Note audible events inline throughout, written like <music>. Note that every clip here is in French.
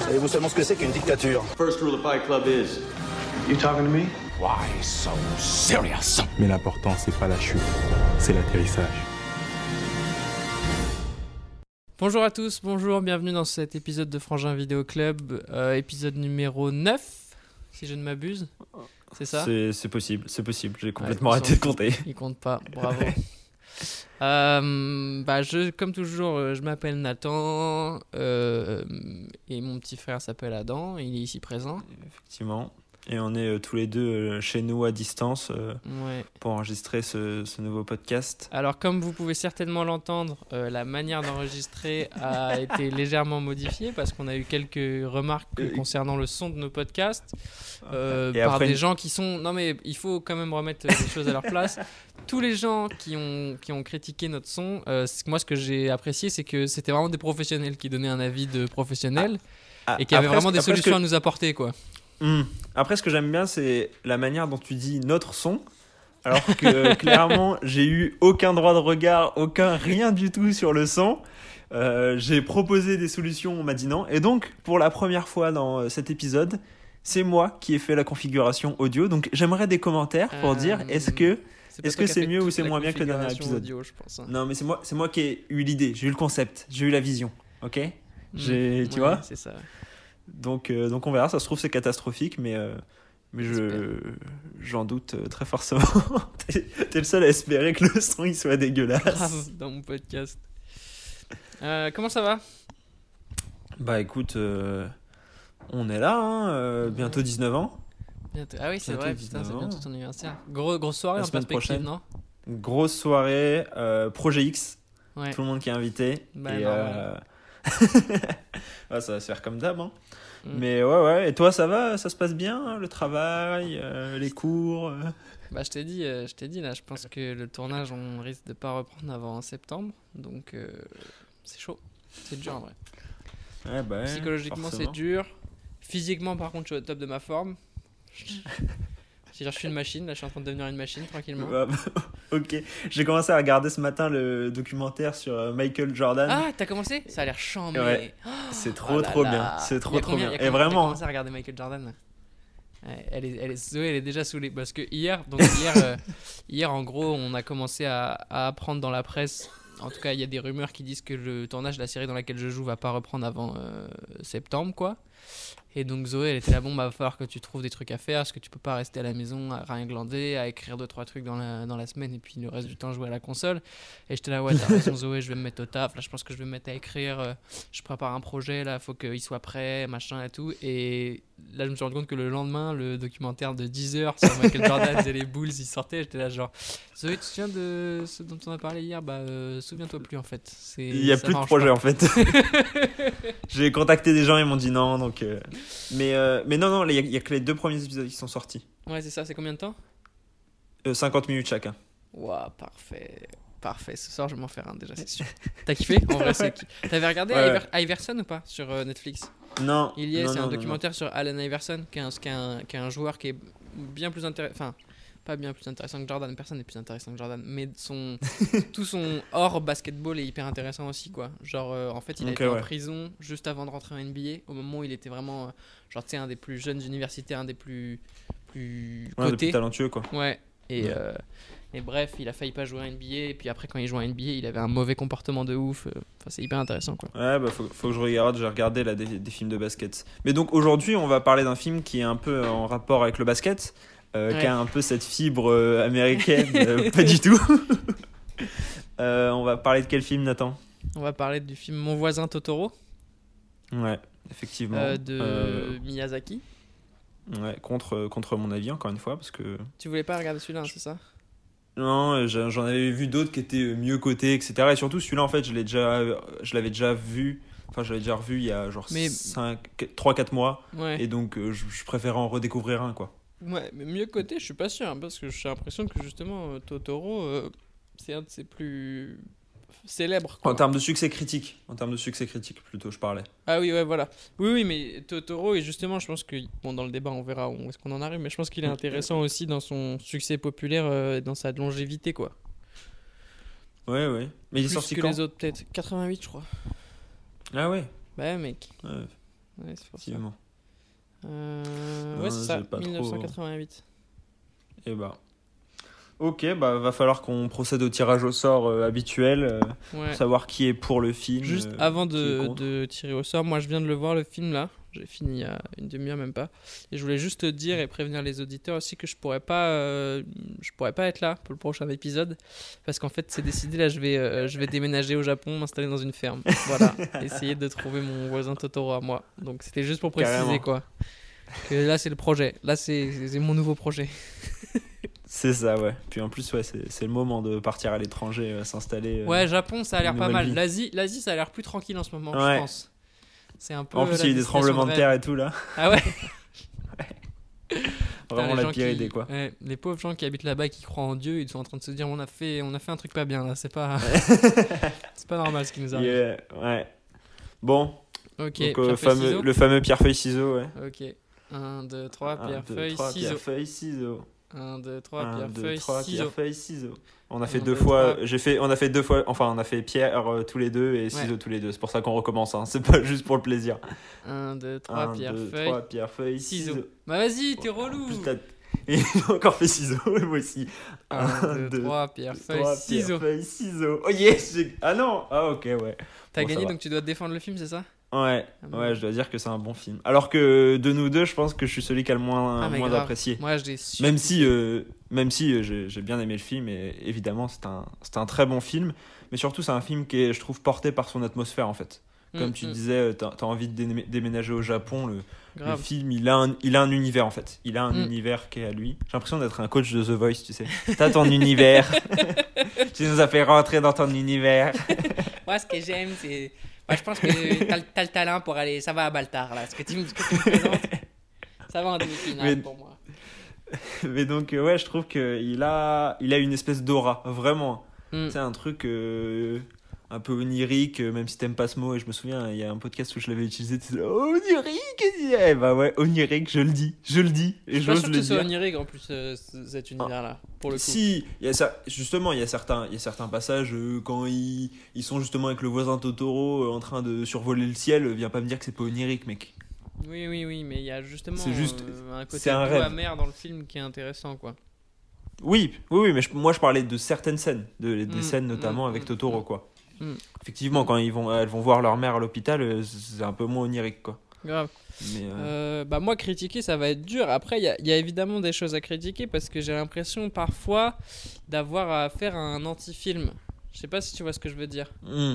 Savez-vous seulement ce que c'est qu'une dictature? First rule of Fight Club is You talking to me? Why so serious? Mais l'important, c'est pas la chute, c'est l'atterrissage. Bonjour à tous, bonjour, bienvenue dans cet épisode de Frangin Vidéo Club, euh, épisode numéro 9, si je ne m'abuse. C'est ça? C'est possible, c'est possible. J'ai complètement arrêté de compter. Il compte pas, bravo. <laughs> Euh, bah je, comme toujours, euh, je m'appelle Nathan euh, et mon petit frère s'appelle Adam, il est ici présent. Effectivement. Et on est euh, tous les deux chez nous à distance Ouais. pour enregistrer ce, ce nouveau podcast. Alors comme vous pouvez certainement l'entendre, la manière d'enregistrer a <laughs> été légèrement modifiée parce qu'on a eu quelques remarques concernant le son de nos podcasts Et par après des gens qui sont... Non mais il faut quand même remettre les choses à leur place. <laughs> Tous les gens qui ont, qui ont critiqué notre son, euh, moi ce que j'ai apprécié c'est que c'était vraiment des professionnels qui donnaient un avis de professionnels Ah, et qui avaient vraiment des solutions à nous apporter quoi. Hmm. Après, ce que j'aime bien, c'est la manière dont tu dis notre son. Alors que <laughs> clairement, j'ai eu aucun droit de regard, aucun rien du tout sur le son. Euh, j'ai proposé des solutions, on m'a dit non. Et donc, pour la première fois dans euh, cet épisode, c'est moi qui ai fait la configuration audio. Donc, j'aimerais des commentaires pour Euh, dire est-ce que Est-ce que c'est mieux ou c'est moins bien que le dernier épisode audio, je pense, hein. Non, mais c'est moi, c'est moi qui ai eu l'idée, j'ai eu le concept, j'ai eu la vision, ok? J'ai- Mm, tu ouais, vois? C'est ça. donc, euh, donc on verra, ça se trouve c'est catastrophique, mais, euh, mais je, j'en doute euh, très forcément. <laughs> t'es, le seul à espérer que le <laughs> son il soit dégueulasse. grave dans mon podcast. Euh, comment ça va? Bah écoute, on est là, hein, bientôt 19 ans, Bientôt. Ah oui, c'est vrai, putain, 19 c'est bientôt ton anniversaire. Gros, grosse soirée La en semaine prochaine. non? Grosse soirée, euh, Projet X, Ouais. tout le monde qui est invité. Bah, et, euh, <laughs> ouais, ça va se faire comme d'hab. Hein. Mm. Mais ouais, ouais. Et toi, ça va? Ça se passe bien hein, Le travail, euh, les cours Bah, je t'ai dit, je t'ai dit là, je pense que le tournage, on risque de pas reprendre avant septembre, donc c'est chaud. C'est dur en vrai. Ouais, bah Psychologiquement, c'est dur. Physiquement, par contre, je suis au top de ma forme. <laughs> Je suis une machine, là, je suis en train de devenir une machine tranquillement. Ouais, bah, <laughs> ok. J'ai commencé à regarder ce matin le documentaire sur euh, Michael Jordan. Ah, t'as commencé? Ça a l'air. Ouais. c'est trop, Oh là trop là. bien. C'est trop, trop bien. Et combien- t'as vraiment. commencé à regarder Michael Jordan? Elle est, elle est, Zoé, elle est déjà saoulée parce que hier, donc <laughs> hier, euh, hier en gros, on a commencé à, à apprendre dans la presse. En tout cas, il y a des rumeurs qui disent que le tournage de la série dans laquelle je joue va pas reprendre avant euh, septembre, quoi. Et donc Zoé, elle était là, bon, bah, va falloir que tu trouves des trucs à faire, parce que tu peux pas rester à la maison à rien glander, à écrire deux trois trucs dans la, dans la semaine et puis le reste du temps jouer à la console. Et j'étais là, ouais, t'as raison <laughs> Zoé, je vais me mettre au taf. Là, je pense que je vais me mettre à écrire. euh, je prépare un projet, là, faut qu'il soit prêt, machin et tout. Et là, je me suis rendu compte que le lendemain, le documentaire de 10 heures sur Michael <laughs> Jordan et les Bulls, il sortait. J'étais là, genre, Zoé, tu te souviens de ce dont on a parlé hier? Bah, euh, souviens-toi plus en fait. Il y a plus de projet pas. en fait. <laughs> J'ai contacté des gens, ils m'ont dit non. Donc, euh, mais, euh, mais non, non, il y, a- que les deux premiers épisodes qui sont sortis. Ouais, c'est ça, c'est combien de temps? Euh, 50 minutes chacun. Waouh, parfait. Parfait, ce soir je vais m'en faire un déjà, c'est sûr. <laughs> T'as kiffé? En vrai, c'est. T'avais regardé Ouais. Iver- Iverson ou pas? Sur euh, Netflix? Non. Il y est, c'est un non, documentaire sur Allen Iverson, qui est un, qui est un, qui est un joueur qui est bien plus intéressant. Enfin, pas bien plus intéressant que Jordan, personne n'est plus intéressant que Jordan, mais son, <laughs> tout son hors basketball est hyper intéressant aussi, quoi. Genre, euh, en fait, il a été en prison juste avant de rentrer en NBA, au moment où il était vraiment, euh, genre, tu sais, un des plus jeunes universitaires, un des plus, plus talentueux quoi. Ouais. Et, Ouais. euh, et bref, il a failli pas jouer à NBA. Et puis après, quand il joue à NBA, il avait un mauvais comportement de ouf. Enfin, c'est hyper intéressant, quoi. Ouais, bah faut, faut que je regarde, j'ai regardé là, des, des films de basket. Mais donc aujourd'hui, on va parler d'un film qui est un peu en rapport avec le basket, euh, Ouais. qui a un peu cette fibre euh, américaine, euh, <laughs> pas du tout. <laughs> Euh, on va parler de quel film, Nathan? On va parler du film Mon voisin Totoro Ouais, effectivement. de Miyazaki. ouais, contre, contre mon avis, encore une fois, parce que. Tu voulais pas regarder celui-là, hein, c'est ça? Non, j'en avais vu d'autres qui étaient mieux cotés, etc. Et surtout, celui-là, en fait, je l'ai déjà, je l'avais déjà vu. Enfin, je l'avais déjà revu il y a genre Mais- 3-4 mois. Ouais. Et donc, je, je préférais en redécouvrir un, quoi. Ouais, mais mieux côté, je suis pas sûr, hein, parce que j'ai l'impression que justement, euh, Totoro, euh, c'est un de ses plus célèbres. quoi. En termes de succès critique. En termes de succès critique, plutôt, je parlais. Ah oui, ouais, voilà. Oui, oui, mais Totoro, et justement, je pense que, bon, dans le débat, on verra où est-ce qu'on en arrive, mais je pense qu'il est intéressant aussi dans son succès populaire euh, et dans sa longévité, quoi. Ouais, ouais. Mais il est Plus sorti que quand les autres, peut-être. 88, je crois. Ah ouais. Bah, mec. Ouais, Ouais, c'est ça. Euh, ouais, c'est ça, j'ai pas trop- 1988. Et bah. Ok, bah va falloir qu'on procède au tirage au sort euh, habituel, euh, Ouais. pour savoir qui est pour le film. Juste euh, avant de tirer au sort, moi je viens de le voir le film là. J'ai fini il y a une demi-heure même pas. Et je voulais juste te dire et prévenir les auditeurs aussi que je pourrais pas, euh, je pourrais pas être là pour le prochain épisode parce qu'en fait c'est décidé là. Je vais, euh, je vais déménager au Japon, m'installer dans une ferme. Voilà, <laughs> essayer de trouver mon voisin Totoro à moi. Donc c'était juste pour préciser Carrément. quoi. Que là c'est le projet. Là c'est mon nouveau projet. <laughs> C'est ça, ouais. Puis en plus, ouais, c'est le moment de partir à l'étranger, euh, s'installer. euh. Ouais, Japon ça a l'air pas mal. l'Asie ça a l'air plus tranquille en ce moment, Ouais. je pense. C'est un peu. En plus, il y a eu des tremblements de terre et tout là. Ah ouais. <laughs> Vraiment Putain, les la pire qui- idée quoi. ouais, les pauvres gens qui habitent là-bas et qui croient en Dieu, ils sont en train de se dire on a fait, on a fait un truc pas bien là, c'est pas, <laughs> c'est pas normal ce qui nous arrive. Yeah, ouais. Bon, Ok, donc, euh, pierre, feuille, fameux, ciseaux. le fameux pierre-feuille-ciseau, ouais. Ok, 1, 2, 3, Un, pierre, feuille, ciseaux. pierre, feuille, ciseaux. 1, 2, 3, Un, pierre, deux, feuille, trois, ciseaux. pierre, feuille, ciseaux. On a fait deux fois. J'ai fait, on a fait deux fois. Enfin, on a fait pierre euh, tous les deux et ciseaux tous les deux. C'est pour ça qu'on recommence. Hein. C'est pas juste pour le plaisir. 1, 2, 3, Un, pierre, deux, feuille. trois, pierre, feuille, ciseaux. ciseaux. Bah vas-y, t'es relou. Plus Et <laughs> il a encore fait ciseaux, moi aussi. 1, 2, 3, pierre, feuille, ciseaux. pierre, feuille, ciseaux. Oh yes Ah non Ah ok, ouais. T'as Bon, gagné donc tu dois défendre le film, c'est ça? Ouais, Ah ouais, je dois dire que c'est un bon film. Alors que de nous deux, je pense que je suis celui qui a le moins, Ah, moins grave. apprécié. Moi je l'ai su. Même si, euh, même si euh, j'ai bien aimé le film, et évidemment, c'est un, c'est un très bon film. Mais surtout, c'est un film qui est, je trouve, porté par son atmosphère, en fait. Comme Mm, tu mm, disais, euh, t'as as envie de démé- déménager au Japon. Le, le film, il a, un, il a un univers, en fait. Il a un Mm. univers qui est à lui. J'ai l'impression d'être un coach de The Voice, tu sais. T'as ton <laughs> univers. <laughs> tu nous as fait rentrer dans ton univers. <laughs> Moi, ce que j'aime, c'est. Moi, je pense que t'as le- talent pour aller. Ça va à Baltar, là. Ce que tu, me- ce que tu me présentes, ça va en demi-finale Mais- pour moi. <laughs> Mais donc, euh, ouais, je trouve qu'il a, il a une espèce d'aura, vraiment. Mm. C'est un truc euh, un peu onirique, euh, même si t'aimes pas ce mot. Et je me souviens, il y a un podcast où je l'avais utilisé. Tu disais, oh, onirique Eh bah ouais, onirique, je le dis, je le dis. Et Je pas sûr que ce onirique en plus, euh, cet univers-là, pour le coup. Si, il y a ça, justement, il y a certains, y a certains passages euh, quand ils, ils sont justement avec le voisin Totoro euh, en train de survoler le ciel. Viens pas me dire que c'est pas onirique, mec. Oui, oui, oui, mais il y a justement C'est juste- un côté un rêve. amer dans le film qui est intéressant, quoi. Oui, oui, oui, mais je- moi je parlais de certaines scènes, de, des Mm, scènes notamment mm, avec mm, Totoro, quoi. Mm. Effectivement, quand ils vont, elles vont voir leur mère à l'hôpital, euh, c'est un peu moins onirique, quoi. Grave. Mais, euh, Euh, bah moi critiquer ça va être dur. Après il y, a- il y a évidemment des choses à critiquer parce que j'ai l'impression parfois d'avoir à faire un anti-film. Je sais pas si tu vois ce que je veux dire. hmm.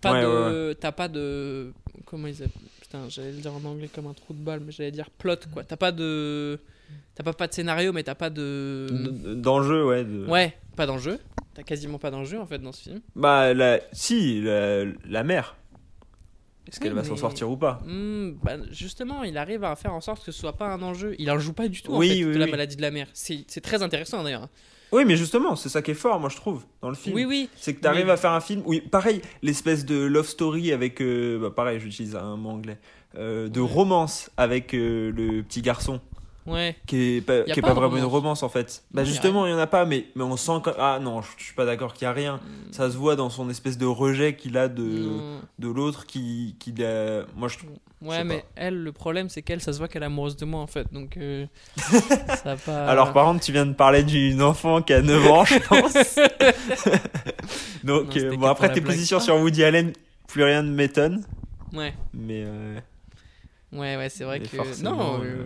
Pas Ouais, de, ouais, t'as pas de, comment ils appellent Putain, j'allais le dire en anglais comme un trou de balle, mais j'allais dire plot quoi. T'as pas de, t'as pas pas de scénario, mais t'as pas de, D'enjeu, ouais. de- ouais, pas d'enjeu. T'as quasiment pas d'enjeu en fait dans ce film. Bah, la... si, la, la mère. Est-ce qu'elle Oui, va s'en sortir ou pas? Hmm, bah, justement, il arrive à faire en sorte que ce soit pas un enjeu. Il en joue pas du tout en Oui, fait, oui, de la maladie de la mère. C'est très intéressant d'ailleurs. Oui, mais justement, c'est ça qui est fort, moi je trouve, dans le film. Oui, oui. C'est que t'arrives Mais- à faire un film. Oui, pareil, l'espèce de love story avec. euh, bah, pareil, j'utilise un mot anglais. euh, de romance avec euh, le petit garçon. Ouais. qui est pas, qui est pas vraiment une romance. en fait. Bah Non, justement, il y en a pas, mais, mais on sent que... Ah non, je, je suis pas d'accord qu'il y a rien. Hmm. Ça se voit dans son espèce de rejet qu'il a de, Non. de l'autre qui, qui Moi je. Ouais, mais pas. elle, le problème, c'est qu'elle, ça se voit qu'elle est amoureuse de moi en fait. Donc, euh, <laughs> ça a pas. Alors par contre, tu viens de parler d'une enfant qui a 9 ans, je pense. <laughs> Non, Donc, c'était euh, bon, après tes positions sur Woody Allen, plus rien ne m'étonne. Ouais, Mais euh, ouais, ouais, c'est vrai Mais que. Non, euh,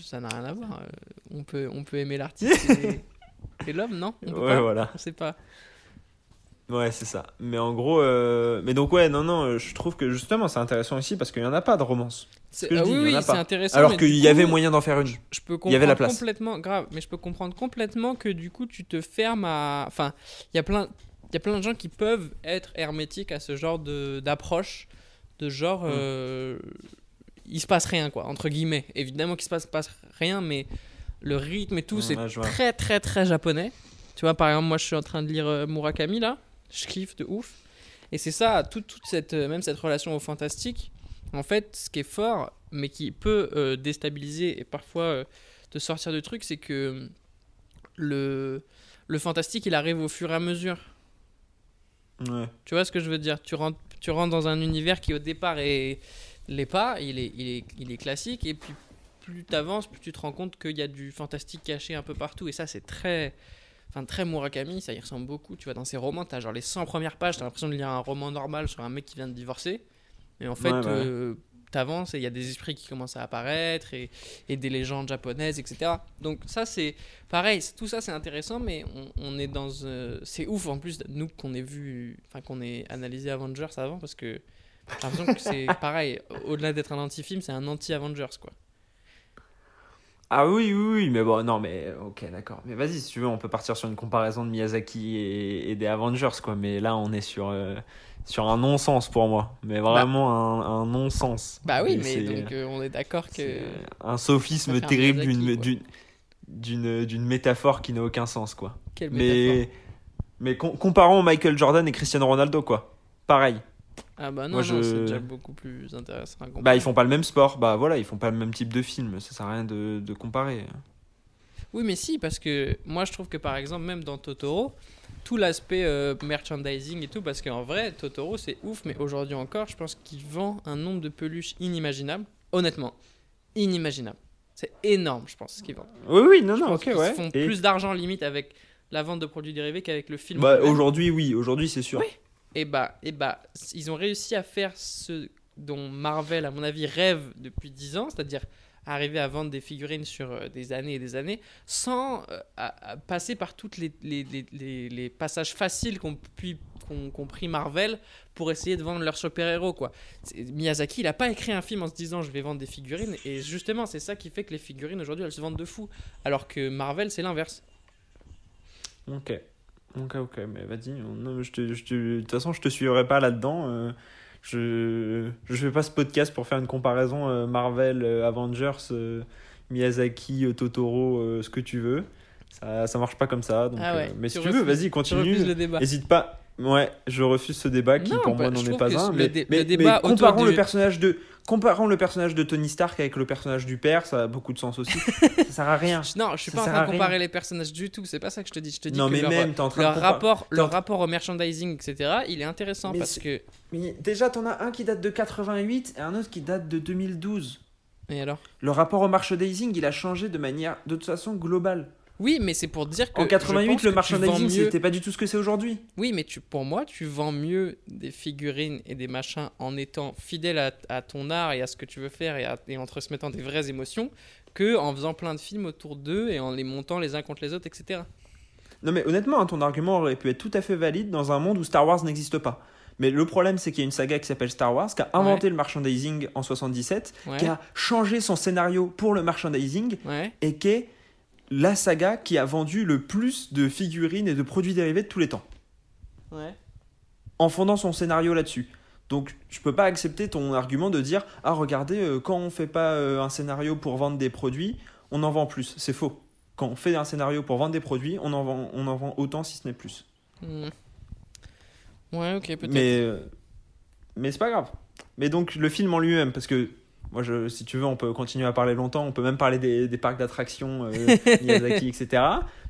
ça n'a rien à voir. Euh, On peut, on peut aimer l'artiste et, <laughs> et l'homme, non? On peut ouais, pas? voilà. On sait pas. Ouais, c'est ça. Mais en gros, euh, mais donc ouais, non, non, euh, je trouve que justement c'est intéressant ici parce qu'il y en a pas de romance. C'est- je ah oui, oui, c'est intéressant. Alors qu'il y avait moyen d'en faire une. Je peux Il y avait la comprendre place. complètement, grave, mais je peux comprendre complètement que du coup tu te fermes à. Enfin, il y a plein, il y a plein de gens qui peuvent être hermétiques à ce genre de d'approche, de genre, Mm. Il se passe rien quoi, entre guillemets. Évidemment qu'il se passe, passe rien, mais le rythme et tout, c'est très très très japonais. Tu vois, par exemple, moi je suis en train de lire euh, Murakami là, je kiffe de ouf. Et c'est ça, toute, toute cette, euh, même cette relation au fantastique, en fait, ce qui est fort, mais qui peut euh, déstabiliser et parfois te sortir du truc, c'est que le, le fantastique, il arrive au fur et à mesure. Ouais. Tu vois ce que je veux dire? Tu rentres, tu rentres dans un univers qui au départ est l'est pas, il est, il est, il est classique, et puis plus tu avances, plus tu te rends compte qu'il y a du fantastique caché un peu partout, et ça c'est très, enfin très Murakami, ça y ressemble beaucoup. Tu vois, dans ses romans, tu as genre les 100 premières pages, tu as l'impression de lire un roman normal sur un mec qui vient de divorcer, et en fait, Ouais, ouais. euh, t'avances et il y a des esprits qui commencent à apparaître et, et des légendes japonaises, etc. Donc ça c'est pareil, tout ça c'est intéressant, mais on, on est dans, euh, c'est ouf en plus nous qu'on ait vu, enfin qu'on ait analysé Avengers avant parce que j'ai l'impression que c'est <laughs> pareil. Au-delà d'être un anti-film, c'est un anti-Avengers quoi. Ah oui, oui, oui, mais bon, non, mais ok, d'accord. Mais vas-y, si tu veux, on peut partir sur une comparaison de Miyazaki et, et des Avengers, quoi. Mais là, on est sur, euh, sur un non-sens pour moi. Mais vraiment un, un non-sens. Bah oui, Et mais donc euh, on est d'accord que un sophisme terrible d'une, métaphore qui n'a aucun sens, quoi. quelle métaphore. Mais, mais com- comparons Michael Jordan et Cristiano Ronaldo, quoi. Pareil. Ah bah non, non, je- c'est déjà beaucoup plus intéressant. à Bah, ils font pas le même sport. Bah voilà, ils font pas le même type de film. Ça sert à rien de, de comparer. Oui, mais si, parce que moi je trouve que par exemple, même dans Totoro, tout l'aspect euh, merchandising et tout, parce qu'en vrai, Totoro c'est ouf, mais aujourd'hui encore, je pense qu'il vend un nombre de peluches inimaginable. Honnêtement, inimaginable. C'est énorme, je pense, ce qu'ils vendent. Oui, oui, non, Je non, ok, ouais. font Et- plus d'argent limite avec la vente de produits dérivés qu'avec le film. Bah, aujourd'hui, oui, aujourd'hui, c'est sûr. Oui. Et bah, et bah, ils ont réussi à faire ce dont Marvel, à mon avis, rêve depuis 10 ans, c'est-à-dire arriver à vendre des figurines sur euh, des années et des années, sans euh, passer par tous les, passages faciles qu'ont pu- qu'ont qu'ont pris Marvel pour essayer de vendre leurs super-héros. quoi. Miyazaki, il n'a pas écrit un film en se disant je vais vendre des figurines, et justement, c'est ça qui fait que les figurines aujourd'hui, elles se vendent de fou, alors que Marvel, c'est l'inverse. Ok. Ok, ok, mais vas-y. non, je te, je te- de toute façon, je te suivrai pas là-dedans. euh, je je fais pas ce podcast pour faire une comparaison euh, Marvel, euh, Avengers, Miyazaki, Totoro, ce que tu veux. Ça, ça marche pas comme ça. Donc, Ah ouais, mais si tu veux, vas-y, continue. le débat. Hésite pas. Ouais, je refuse ce débat qui Non, pour moi bah, n'en est pas un. Mais, dé- mais- le mais débat autour comparons du- le personnage de comparons le personnage de Tony Stark avec le personnage du père, ça a beaucoup de sens aussi. ça sert à rien. <laughs> Non, je suis Ça pas en train de comparer les personnages du tout. C'est pas ça que je te dis. Je te dis Non, que mais leur, même, en train leur rapport, leur rapport au merchandising, etc. Il est intéressant Mais parce que. Mais déjà, t'en as un qui date de 88 et un autre qui date de 2012. Et alors? Le rapport au merchandising, il a changé de manière, de toute façon, globale. Oui, mais c'est pour dire que. En je 88, pense le merchandising, mieux- c'était pas du tout ce que c'est aujourd'hui. Oui, mais tu, pour moi, tu vends mieux des figurines et des machins en étant fidèle à, à ton art et à ce que tu veux faire et, à- et en transmettant des vraies émotions que en faisant plein de films autour d'eux et en les montant les uns contre les autres, etc. Non, mais honnêtement, hein, ton argument aurait pu être tout à fait valide dans un monde où Star Wars n'existe pas. Mais le problème, c'est qu'il y a une saga qui s'appelle Star Wars, qui a inventé le merchandising en 77, Ouais. qui a changé son scénario pour le merchandising, Ouais. et qui est la saga qui a vendu le plus de figurines et de produits dérivés de tous les temps. Ouais. en fondant son scénario là-dessus. Donc je peux pas accepter ton argument de dire ah regardez euh, quand on fait pas euh, un scénario pour vendre des produits, on en vend plus. C'est faux. Quand on fait un scénario pour vendre des produits, on en vend, on en vend autant si ce n'est plus. Hmm. Ouais, ok, peut-être. Mais euh, mais c'est pas grave. Mais donc le film en lui-même parce que moi je, si tu veux on peut continuer à parler longtemps, on peut même parler des, des parcs d'attractions euh, <laughs> Miyazaki etc.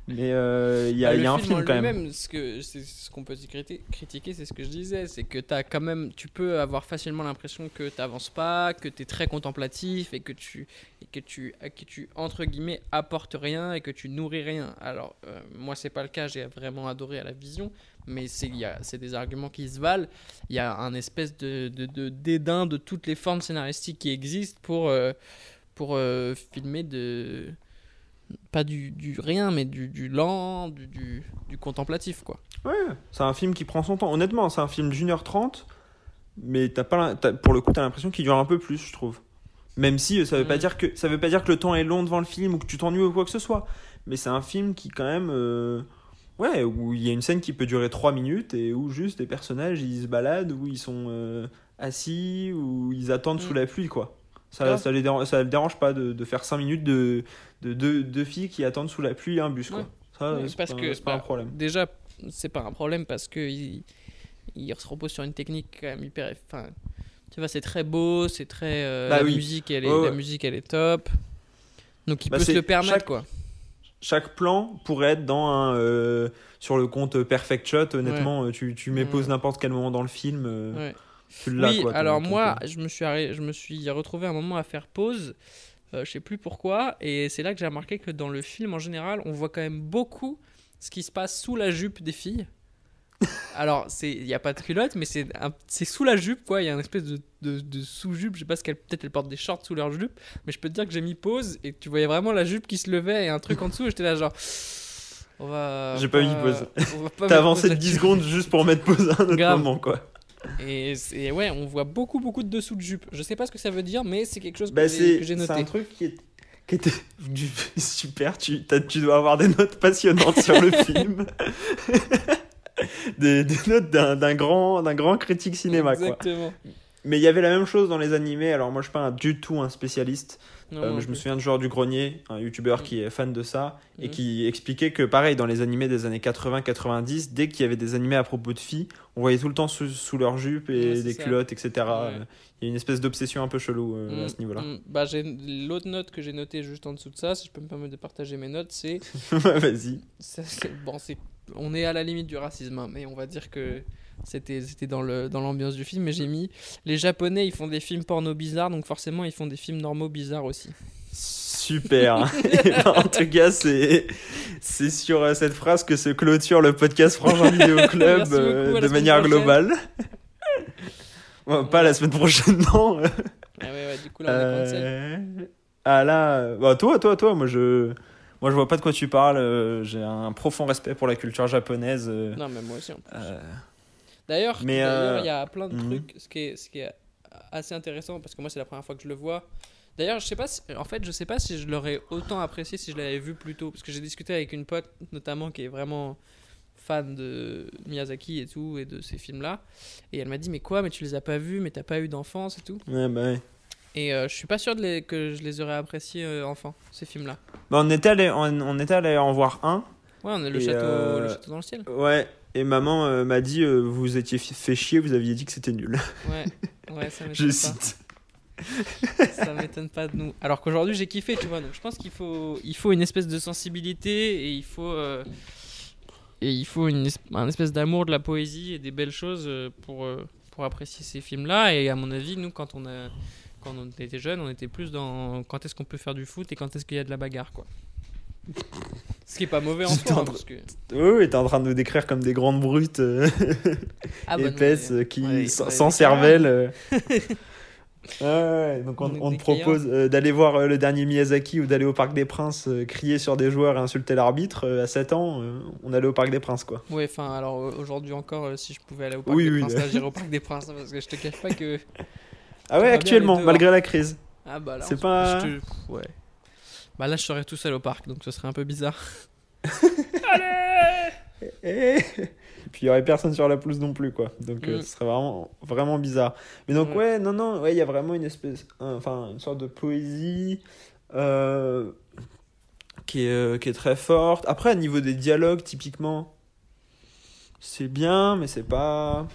Mais euh, il y a, Bah, y a un film en quand même. ce que c'est ce qu'on peut criti- critiquer, c'est ce que je disais, c'est que t'as quand même, tu peux avoir facilement l'impression que t'avances pas, que t'es très contemplatif et que tu et que tu que tu entre guillemets apportes rien et que tu nourris rien. Alors euh, moi c'est pas le cas, j'ai vraiment adoré à la vision, mais c'est des arguments qui se valent. Il y a un espèce de, de, de dédain de toutes les formes scénaristiques qui existent pour euh, pour euh, filmer de pas du, du rien, mais du, du lent, du, du, du contemplatif, quoi. Ouais, c'est un film qui prend son temps. Honnêtement, c'est un film d'une heure trente, mais t'as pas, pour le coup, t'as l'impression qu'il dure un peu plus, je trouve. Même si euh, ça veut pas Mm. dire que ça veut pas dire que le temps est long devant le film ou que tu t'ennuies ou quoi que ce soit. Mais c'est un film qui quand même, euh, ouais, où il y a une scène qui peut durer 3 minutes et où juste des personnages ils se baladent, où ils sont euh, assis, où ils attendent sous Mm. la pluie, quoi. Ça, ça les dérange, ça le dérange pas de, de faire 5 minutes de de deux deux filles qui attendent sous la pluie un bus, quoi. Ouais. Ça, c'est parce pas, que- c'est pas un bah, problème. Déjà, c'est pas un problème parce que il, il se repose sur une technique quand même hyper. Enfin, tu vois, c'est très beau, c'est très. euh, Bah la, oui. musique, elle est, Ouais, la musique, elle est top. Donc, il Bah, peut se le permettre, chaque- quoi. chaque plan pourrait être dans un euh, sur le compte Perfect Shot honnêtement euh, tu, tu mets pause n'importe quel moment dans le film euh. Tu l'as Oui, quoi. alors moi, film. je me, suis arrêt- je me suis retrouvé un moment à faire pause, euh, je sais plus pourquoi, et c'est là que j'ai remarqué que dans le film en général, on voit quand même beaucoup ce qui se passe sous la jupe des filles. <laughs> Alors, c'est- il n'y a pas de culotte, mais c'est un- sous la jupe, quoi. Il y a une espèce de, de- de sous-jupe. Je sais pas ce qu'elle. Peut-être elles portent des shorts sous leur jupe, mais je peux te dire que j'ai mis pause et que tu voyais vraiment la jupe qui se levait et un truc en dessous. Et j'étais là, genre. On va. J'ai pas mis pause. T'as avancé pause de 10 là-dessus. secondes juste pour mettre pause à un autre Grave. moment quoi. Et c'est- ouais, on voit beaucoup, beaucoup de dessous de jupe. Je sais pas ce que ça veut dire, mais c'est quelque chose que Bah, j'ai j'ai c'est noté. un truc qui, est- qui était <laughs> super. Tu, tu dois avoir des notes passionnantes sur le <laughs> film. des, des notes d'un grand, d'un grand critique cinéma quoi. Mais il y avait la même chose dans les animés. Alors moi je suis pas un- du tout un spécialiste. Non, Euh, mais je me souviens de Joueur du Grenier, un youtubeur Mm. qui est fan de ça, et Mm. qui expliquait que pareil, dans les animés des années 80-90, dès qu'il y avait des animés à propos de filles, on voyait tout le temps sous, sous leur jupe et Ouais, des ça. culottes, etc. Ouais. Il y a une espèce d'obsession un peu chelou euh, à Mm, ce niveau-là. Bah, l'autre note que j'ai notée juste en dessous de ça, si je peux me permettre de partager mes notes, c'est <laughs> Vas-y. bon, c'est on est à la limite du racisme, hein, mais on va dire que c'était dans le dans l'ambiance du film. Mais j'ai mis les Japonais, ils font des films porno bizarres, donc forcément ils font des films normaux bizarres aussi. Super. <laughs> <laughs> En tout cas, c'est c'est sur euh, cette phrase que se clôture le podcast Frangin Vidéo <laughs> Club beaucoup, euh, de manière globale. Bon, Pas la semaine prochaine, non. Ah ouais, ouais, du coup là on est. Euh, Ah là, bah, toi, toi, toi, moi je, moi je vois pas de quoi tu parles. euh, J'ai un profond respect pour la culture japonaise. Non, mais moi aussi. en plus. euh, D'ailleurs, euh, il y a plein de mhm. trucs, ce qui, est, ce qui est assez intéressant parce que moi c'est la première fois que je le vois. D'ailleurs, je sais pas, si- en fait, je sais pas si je l'aurais autant apprécié si je l'avais vu plus tôt, parce que j'ai discuté avec une pote notamment qui est vraiment fan de Miyazaki et tout et de ces films-là, et elle m'a dit mais quoi, mais tu les as pas vus, mais t'as pas eu d'enfance et tout. ouais, bah, ouais. Et euh, je suis pas sûr de les, que je les aurais appréciés euh, enfant ces films-là. Bah, on était allé, on, on était allé en voir un. Ouais, on a le château, euh, le château dans le ciel. Ouais. Et maman euh, m'a dit, euh, vous étiez fait chier, vous aviez dit que c'était nul. Ouais, ouais, ça <laughs> Je m'étonne pas. cite. ça m'étonne pas de nous. Alors qu'aujourd'hui j'ai kiffé, tu vois. Donc je pense qu'il faut, il faut une espèce de sensibilité et il faut, euh, et il faut une, un espèce d'amour de la poésie et des belles choses euh, pour, pour apprécier ces films-là. Et à mon avis, nous, quand on a, quand on était jeunes, on était plus dans quand est-ce qu'on peut faire du foot et quand est-ce qu'il y a de la bagarre, quoi. <laughs> Ce qui est pas mauvais en soi, en hein, parce que Oui, oui, t'es en train de nous décrire comme des grandes brutes euh, <laughs> ah, bah, non, épaisses qui, ouais, sans, sans cervelle. euh. Ouais, ouais, donc on, te propose euh, d'aller voir euh, le dernier Miyazaki ou d'aller au Parc des Princes euh, crier sur des joueurs et insulter l'arbitre. euh, à 7 ans, euh, on allait au Parc des Princes, quoi. Ouais, enfin, alors aujourd'hui encore, euh, si je pouvais aller au Parc Oui, des oui, Princes, là. j'irais au Parc des Princes, hein, parce que je te cache pas que. Ah ouais, actuellement, malgré la crise. Ah bah là, C'est pas- je te- Ouais. Bah là, je serais tout seul au parc, donc ce serait un peu bizarre. <laughs> Et puis il y aurait personne sur la pelouse non plus, quoi. Donc euh, Mm. ce serait vraiment, vraiment bizarre. Mais donc, Ouais. ouais, non, non, ouais, il y a vraiment une espèce. Enfin, une sorte de poésie. euh, qui, est, euh, qui est très forte. Après, à niveau des dialogues, typiquement, c'est bien, mais c'est pas.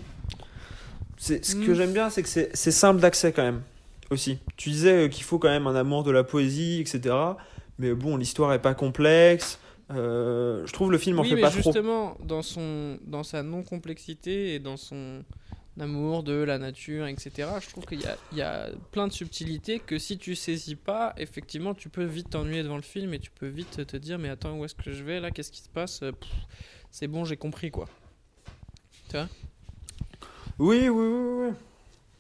C'est, ce que Mm. j'aime bien, c'est que c'est, c'est simple d'accès quand même. Aussi. Tu disais euh, qu'il faut quand même un amour de la poésie, etc. Mais bon, l'histoire est pas complexe. Euh, je trouve le film en oui, fait mais pas trop. justement, dans, son, dans sa non-complexité et dans son amour de la nature, etc., je trouve qu'il y a, il y a plein de subtilités que si tu saisis pas, effectivement, tu peux vite t'ennuyer devant le film et tu peux vite te dire Mais attends, où est-ce que je vais là Qu'est-ce qui se passe Euh, C'est bon, j'ai compris quoi. Oui, oui, oui, oui.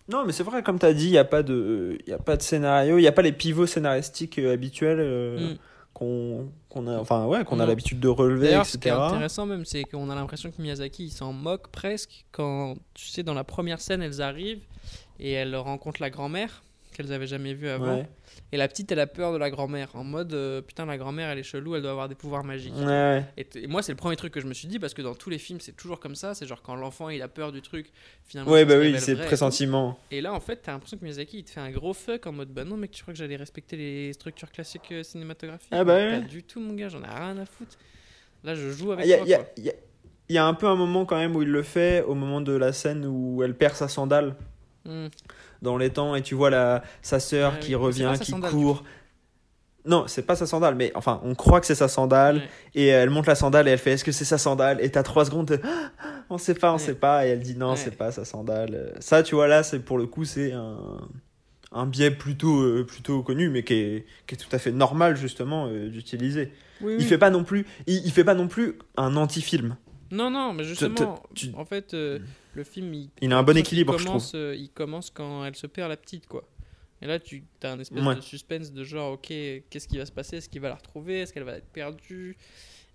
Non, mais c'est vrai, comme tu as dit, il n'y a, pas de- il y a pas de scénario, il n'y a pas les pivots scénaristiques euh, habituels euh, Mm. qu'on qu'on a, enfin, ouais, qu'on a l'habitude de relever, D'ailleurs, ce qui est etc. intéressant même, c'est qu'on a l'impression que Miyazaki il s'en moque presque quand, tu sais, dans la première scène, elles arrivent et elles rencontrent la grand-mère qu'elles avaient jamais vue avant. Ouais. Et la petite, elle a peur de la grand-mère en mode euh, putain, la grand-mère elle est chelou, elle doit avoir des pouvoirs magiques. Ouais, ouais. Et, moi, c'est le premier truc que je me suis dit parce que dans tous les films, c'est toujours comme ça. C'est genre quand l'enfant il a peur du truc, finalement. Ouais, bah oui, c'est et pressentiment. Et là, en fait, t'as l'impression que Miyazaki il te fait un gros fuck en mode bah non, mec, tu crois que j'allais respecter les structures classiques euh, cinématographiques? Ah bah Pas du tout, mon gars, j'en ai rien à foutre. Là, je joue avec Il y, a, toi. il y a- quoi. il y a- il y a un peu un moment quand même où il le fait, au moment de la scène où elle perd sa sandale Hmm. Dans les temps, et tu vois la, sa sœur qui oui. Revient, qui sandale, court. Non, c'est pas sa sandale, mais enfin, on croit que c'est sa sandale. Ouais. Et elle monte la sandale et elle fait Est-ce que c'est sa sandale? Et t'as 3 secondes de <gasps> on sait pas, on Ouais. sait pas. Et elle dit non, Ouais. c'est pas sa sandale. Ça, tu vois, là, c'est pour le coup, c'est un, un biais plutôt, euh, plutôt connu, mais qui est, qui est tout à fait normal, justement, euh, d'utiliser. Oui, Il oui. fait pas non plus, il, il fait pas non plus un anti-film. Non, non, mais justement, tu- en fait, euh, le film, il, Il a un bon il équilibre, je trouve. commence, euh, il commence quand elle se perd, la petite, quoi. Et là, tu as un espèce Ouais. de suspense de genre, ok, qu'est-ce qui va se passer? Est-ce qu'il va la retrouver? Est-ce qu'elle va être perdue?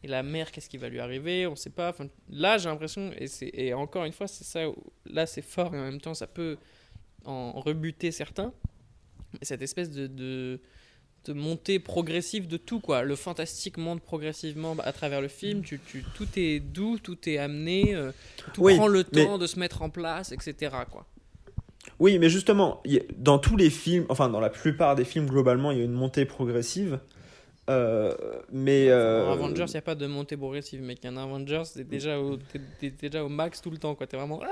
Et la mère, qu'est-ce qui va lui arriver? On sait pas. Enfin, là, j'ai l'impression, et, c'est- et encore une fois, c'est ça, où- là, c'est fort, et en même temps, ça peut en rebuter certains. Mais cette espèce de, de, de montée progressive de tout, quoi. Le fantastique monte progressivement à travers le film. Tu, tu, tout est doux, tout est amené, euh, tout Oui, prend le mais- temps de se mettre en place, etc., quoi. Oui, mais justement, dans tous les films, enfin dans la plupart des films globalement, il y a une montée progressive. Euh, mais euh, En Avengers, il n'y a pas de montée progressive, mec. Il y a un Avengers, t'es déjà, au, déjà au max tout le temps, quoi. T'es vraiment. Ok,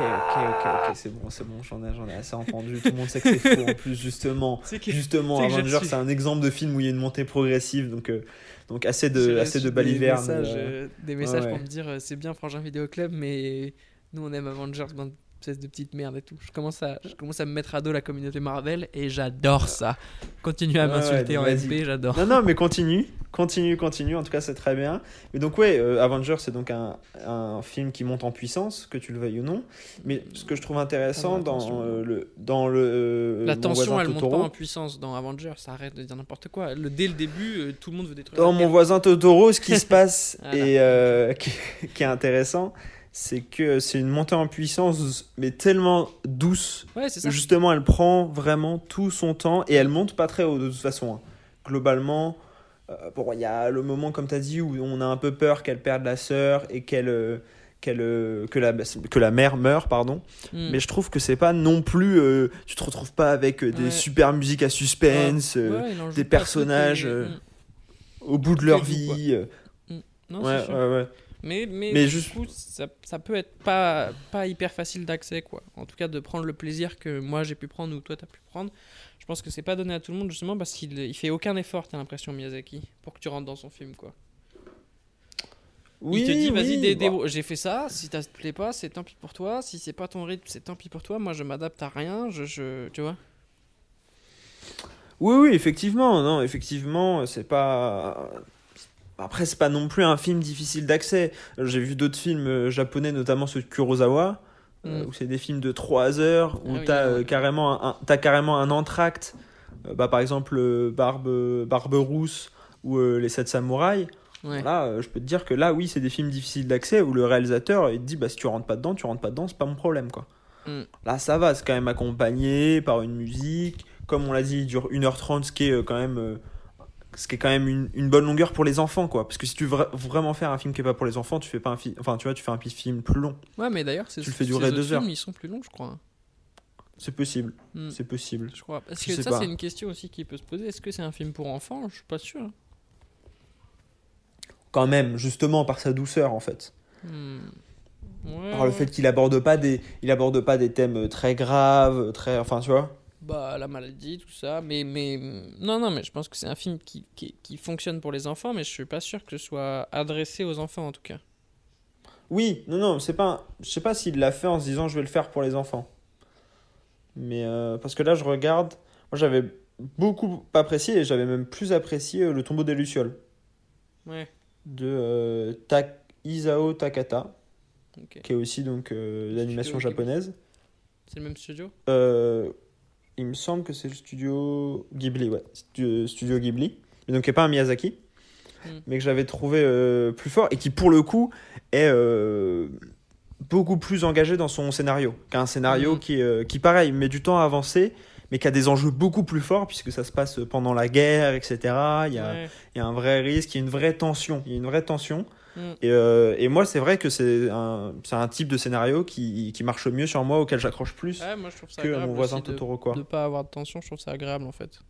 ok, ok, ok, c'est bon, c'est bon, j'en ai, j'en ai assez entendu. Tout le monde sait que c'est faux en plus, justement. Que- Justement, Avengers, c'est un exemple de film où il y a une montée progressive, donc, euh, donc assez de, assez de des balivernes. messages, euh, euh, des messages ouais. pour me dire euh, c'est bien Frangin Vidéo Club, mais nous on aime Avengers, bande espèce de petite merde et tout. Je commence, à, je commence à me mettre à dos la communauté Marvel et j'adore ça. Continue à m'insulter en. MP, j'adore. Non, non, mais continue, continue, continue. En tout cas, c'est très bien. Mais donc, ouais, euh, Avengers, c'est donc un, un film qui monte en puissance, que tu le veuilles ou non. Mais ce que je trouve intéressant Ah, dans euh, le, dans le, euh, La tension, elle monte pas en puissance dans Avengers, ça arrête de dire n'importe quoi. Le, dès le début, euh, tout le monde veut détruire. Dans mon voisin Totoro, ce qui <laughs> se passe Voilà. et <laughs> qui, qui est intéressant, c'est que c'est une montée en puissance, mais tellement douce. Ouais, ça. Justement, elle prend vraiment tout son temps et elle monte pas très haut de toute façon. hein. Globalement, euh, bon, il y a le moment, comme tu as dit, où on a un peu peur qu'elle perde la sœur et qu'elle. euh, qu'elle, euh, que, la, que la mère meurt, pardon. Mm. Mais je trouve que c'est pas non plus. euh, tu te retrouves pas avec des Ouais. super musiques à suspense Ouais, des personnages, toutes les- euh, Mm. au bout de leur quoi. vie. euh, Non, ouais, ouais. Mais, mais, Mais du coup, ça, ça peut être pas, pas hyper facile d'accès, quoi. En tout cas, de prendre le plaisir que moi j'ai pu prendre ou toi t'as pu prendre. Je pense que c'est pas donné à tout le monde, justement, parce qu'il il fait aucun effort, t'as l'impression, Miyazaki, pour que tu rentres dans son film, quoi. Oui, il te dit, vas-y, oui, bah, j'ai fait ça, si ça te plaît pas, c'est tant pis pour toi. Si c'est pas ton rythme, c'est tant pis pour toi. Moi, je m'adapte à rien, je, je, tu vois. Oui, oui, effectivement, non, effectivement, c'est pas. Après, c'est pas non plus un film difficile d'accès. J'ai vu d'autres films euh, japonais, notamment ceux de Kurosawa, euh, Mm. où c'est des films de 3 heures, où Ah oui, t'as euh, ouais. carrément, un, t'as carrément un entracte. Bah, par exemple, Barbe, Barbe Rousse ou Les Sept Samouraïs. Ouais. Là, je peux te dire que là, oui, c'est des films difficiles d'accès où le réalisateur il te dit bah, si tu rentres pas dedans, tu rentres pas dedans, c'est pas mon problème. quoi. Mm. Là, ça va, c'est quand même accompagné par une musique. Comme on l'a dit, il dure 1h30, ce qui est quand même, ce qui est quand même une, une bonne longueur pour les enfants. quoi. Parce que si tu veux vra- vraiment faire un film qui est pas pour les enfants, tu fais pas un film. Enfin, tu vois, tu fais un petit film plus long. Ouais, mais d'ailleurs, c'est Tu le fais durer deux heures. films, ils sont plus longs, je crois. C'est possible. Mm. C'est possible. Je crois. Parce Je que ça, c'est une question aussi qui peut se poser. Est-ce que c'est un film pour enfants? Je suis pas sûr. Quand même, justement, par sa douceur, en fait. Hmm. Ouais, Par le ouais. fait qu'il aborde pas des, il aborde pas des thèmes euh, très graves, très, enfin, tu vois. Bah, la maladie, tout ça. Mais, mais. Non, non, mais je pense que c'est un film qui, qui, qui fonctionne pour les enfants, mais je suis pas sûr que ce soit adressé aux enfants en tout cas. Oui, non, non, c'est pas. Je sais pas s'il l'a fait en se disant je vais le faire pour les enfants. Mais euh, parce que là, je regarde. Moi, j'avais beaucoup apprécié et j'avais même plus apprécié euh, Le tombeau des Lucioles Ouais, de euh, Tak- Isao Takata, ok. qui est aussi donc euh, Studio japonaise. C'est le même studio? Euh, il me semble que c'est le studio Ghibli, ouais, Stu- studio Ghibli. Mais donc, qui n'est pas un Miyazaki, Mm. mais que j'avais trouvé euh, plus fort et qui, pour le coup, est euh, beaucoup plus engagé dans son scénario. Qu'un scénario Mm. qui, euh, qui, pareil, met du temps à avancer, mais qui a des enjeux beaucoup plus forts, puisque ça se passe pendant la guerre, etc. Il y a, Ouais. il y a un vrai risque, il y a une vraie tension. Il y a une vraie tension. Mm. Et, euh, et moi, c'est vrai que c'est un, type de scénario qui, qui marche mieux sur moi, auquel j'accroche plus Ouais, moi je trouve ça que mon voisin Totoro. Quoi. de pas avoir de tension, je trouve ça agréable en fait.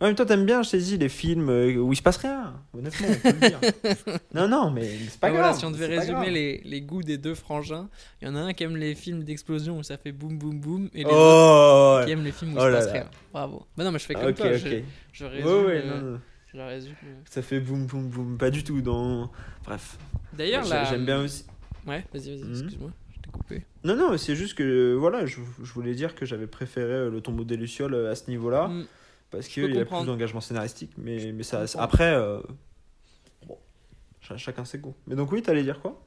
En même temps, t'aimes bien, je t'ai dit, les films euh, où il se passe rien. Honnêtement, on peut le dire. <laughs> non, non, mais c'est pas voilà, grave. si on devait résumer les, les goûts des deux frangins, il y en a un qui aime les films d'explosion où ça fait boum boum boum, et les autres Oh, qui aiment les films où Oh il se là passe là. rien. Bravo. Bah non, mais je fais comme ok, toi, je, je résume. Ouais, ouais, euh, non, non. Je la résume. Ça fait boum boum boum. Pas du tout dans. Bref. D'ailleurs, là. J'aime bien aussi. Ouais, vas-y, vas-y, Mhm. excuse-moi, je t'ai coupé. Non, non, c'est juste que voilà, je, je voulais dire que j'avais préféré euh, le tombeau des Lucioles euh, à ce niveau-là. Mm. Parce qu'il y a plus d'engagement scénaristique. Mais, mais ça, comprends. après, euh, bon, cha- chacun ses goûts. Mais donc, oui, t'allais dire quoi?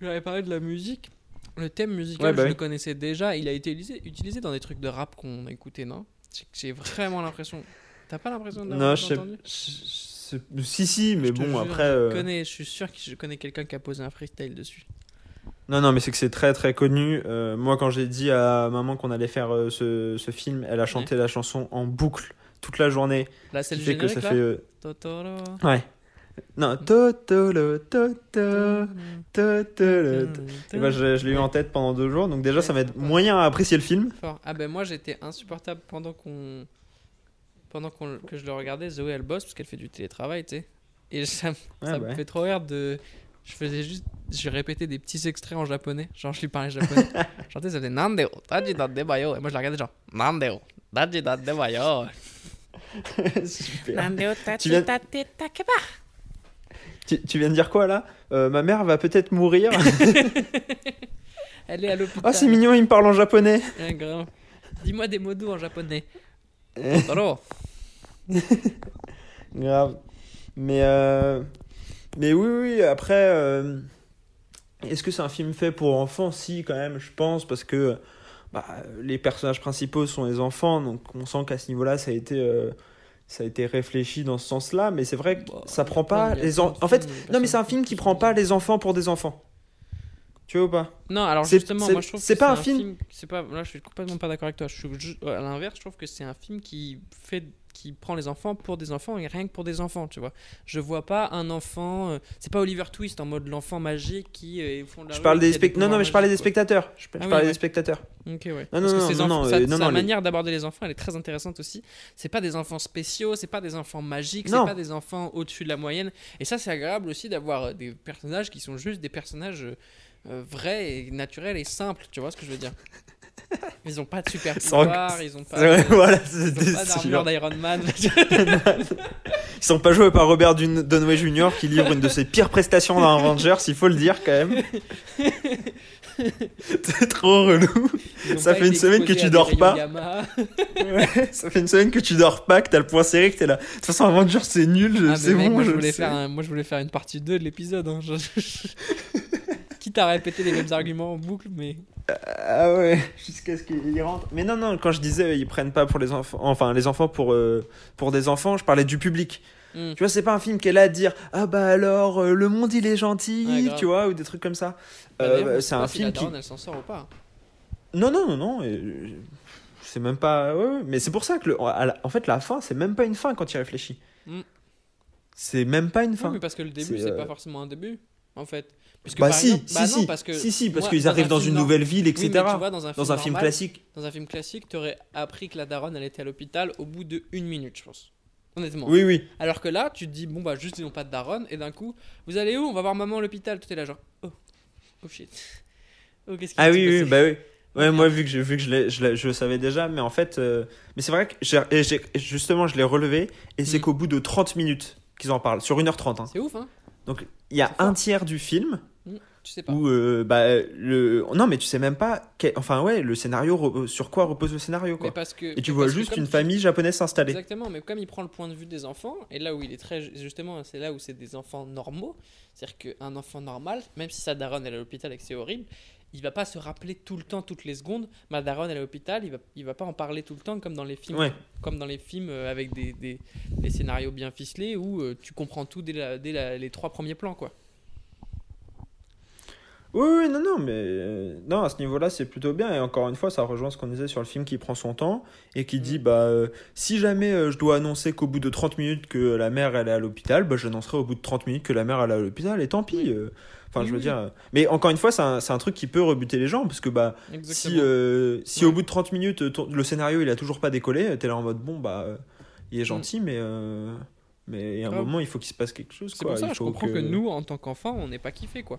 J'avais parlé de la musique. Le thème musical, Ouais, bah je oui. le connaissais déjà. Il a été utilisé, utilisé dans des trucs de rap qu'on a écouté, non? J'ai vraiment l'impression. T'as pas l'impression de Non, je sais. je- je- Si, si, mais Je bon, jure, après. je, euh, connais, je suis sûr que je connais quelqu'un qui a posé un freestyle dessus. Non, non, mais c'est que c'est très très connu. Euh, moi, quand j'ai dit à maman qu'on allait faire euh, ce, ce film, elle a chanté la chanson en boucle toute la journée. Là, c'est Ce le fait que générique, ça là fait. Totoro. Ouais. Non, totolo, toto, totolo. Et bah, je, je l'ai eu en tête pendant deux jours, donc déjà ça va être moyen à apprécier le film. Fort. Ah ben moi j'étais insupportable pendant qu'on pendant qu'on que je le regardais Zoé elle bosse parce qu'elle fait du télétravail tu sais. Et ça, me- Ouais, ça bah me fait trop rire de je faisais juste je répétais des petits extraits en japonais. Genre je lui parlais japonais. <laughs> Je chantais ça faisait nandeo taji da debayo. Et moi je la regardais genre nandeo taji da debayo. <laughs> Super. nandeo Tu taji viens- takeba. Tu, tu viens de dire quoi là? Euh, Ma mère va peut-être mourir. <laughs> elle est à l'hôpital. Ah, c'est mignon, il me parle en japonais. Grave. dis-moi des mots doux en japonais. Eh. <laughs> Grave. Mais, euh, mais oui, oui, après, euh, est-ce que c'est un film fait pour enfants? Si, quand même, je pense, parce que bah, les personnages principaux sont les enfants, donc on sent qu'à ce niveau-là, ça a été. euh, ça a été réfléchi dans ce sens-là, mais c'est vrai que Bah, ça prend pas les en... En fait, non mais c'est un film qui prend pas les enfants pour des enfants. Tu vois ou pas? Non, alors C'est- justement, c'est- moi je trouve que c'est pas un film- C'est pas. Là, je suis complètement pas d'accord avec toi. Je suis à l'inverse, je trouve que c'est un film qui fait, qui prend les enfants pour des enfants et rien que pour des enfants, tu vois. Je vois pas un enfant. euh, C'est pas Oliver Twist en mode l'enfant magique qui euh, est au fond de la Je parle des spect- Non non mais je parlais des spectateurs. Je, je Ah oui, parlais ouais. des spectateurs. Ok, ouais. Non, Parce non, que non, ces non, enfants- non, sa, euh, non, sa non, les- manière d'aborder les enfants, elle est très intéressante aussi. C'est pas des enfants spéciaux, c'est pas des enfants magiques, c'est pas des enfants au-dessus de la moyenne. Et ça, c'est agréable aussi d'avoir des personnages qui sont juste des personnages euh, vrais et naturels et simples. Tu vois ce que je veux dire <laughs> <laughs> Ils ont pas de super pouvoir, ils ont pas. Voilà, sûr. d'armure d'Iron Man. <laughs> Ils sont pas joués par Robert Dun- Dunway Jr. qui livre une de ses pires prestations dans Avengers, il faut le dire quand même. <laughs> C'est trop relou. Ça fait une semaine que tu dors pas. Ouais, ça fait une semaine que tu dors pas, que t'as le point serré, que t'es là. De toute façon, Avengers c'est nul, Ah, c'est bon, moi, je voulais faire un- moi je voulais faire une partie 2 de l'épisode. Hein. Quitte à répéter les mêmes arguments en boucle, mais. Ah ouais, jusqu'à ce qu'il rentre. Mais non, non, quand je disais ils prennent pas pour les enfants, enfin les enfants pour, euh, pour des enfants, je parlais du public. Hmm. Tu vois, c'est pas un film qui est là à dire Ah bah alors, euh, le monde il est gentil, Ouais, tu vois, ou des trucs comme ça. Bah, Euh, sait c'est un si film la qui. elle s'en sort ou pas. Non, non, non, non. C'est même pas. ouais, ouais, mais c'est pour ça que, le... en fait, la fin, c'est même pas une fin quand tu y réfléchis. Mm. C'est même pas une Oui, fin. mais parce que le début, C'est, pas forcément un début, en fait. Puisque, Bah par si, exemple- si, bah non, si, parce que si, si, parce qu'ils arrivent un dans une nouvelle ville, Oui, etc. mais tu vois, dans un film, dans un film normal, classique. Dans un film classique, t'aurais appris que la daronne, elle était à l'hôpital au bout de une minute, je pense. Honnêtement. Oui, oui. Alors que là, tu te dis, bon, bah, juste, ils n'ont pas de daronne, et d'un coup, vous allez où? On va voir maman à l'hôpital. Tout est là, genre, oh, oh shit. <laughs> Oh, qu'est-ce qui Ah oui, bah oui. Ouais, moi, vu que, j'ai- vu que je, je, je le savais déjà, mais en fait, euh, mais c'est vrai que justement, je l'ai relevé, et c'est Mm. qu'au bout de 30 minutes qu'ils en parlent, sur 1h30. hein. C'est ouf, hein Donc, il y a un tiers du film Tu sais pas. où, euh, bah, le. Non, mais tu sais même pas. quel- Enfin, ouais, le scénario, re- sur quoi repose le scénario, quoi. Mais parce que, Et tu vois juste une tu- famille japonaise s'installer. Exactement, mais comme il prend le point de vue des enfants, et là où il est très. Justement, c'est là où c'est des enfants normaux. C'est-à-dire qu'un enfant normal, même si sa daronne elle est à l'hôpital et que c'est horrible, il va pas se rappeler tout le temps, toutes les secondes, ma daronne elle est à l'hôpital, il va, il va pas en parler tout le temps comme dans les films, Ouais. comme dans les films euh, avec des, des, des scénarios bien ficelés où euh, tu comprends tout dès, la- dès la- les trois premiers plans, quoi. Oui, oui, non, non, mais euh, non, à ce niveau-là, c'est plutôt bien. Et encore une fois, ça rejoint ce qu'on disait sur le film qui prend son temps et qui dit bah, euh, si jamais euh, je dois annoncer qu'au bout de 30 minutes que la mère elle est à l'hôpital, bah, j'annoncerai au bout de 30 minutes que la mère elle est à l'hôpital et tant pis. Enfin, je veux dire. euh, Mais encore une fois, c'est un, truc qui peut rebuter les gens parce que bah, si, euh, si Ouais. au bout de 30 minutes, euh, ton- le scénario il a toujours pas décollé, t'es là en mode bon, bah, il est gentil, mais. euh, mais à un Mm. Moment, il faut qu'il se passe quelque chose. C'est pour ça Il que je faut comprends que... nous, en tant qu'enfants, on n'est pas kiffé, quoi.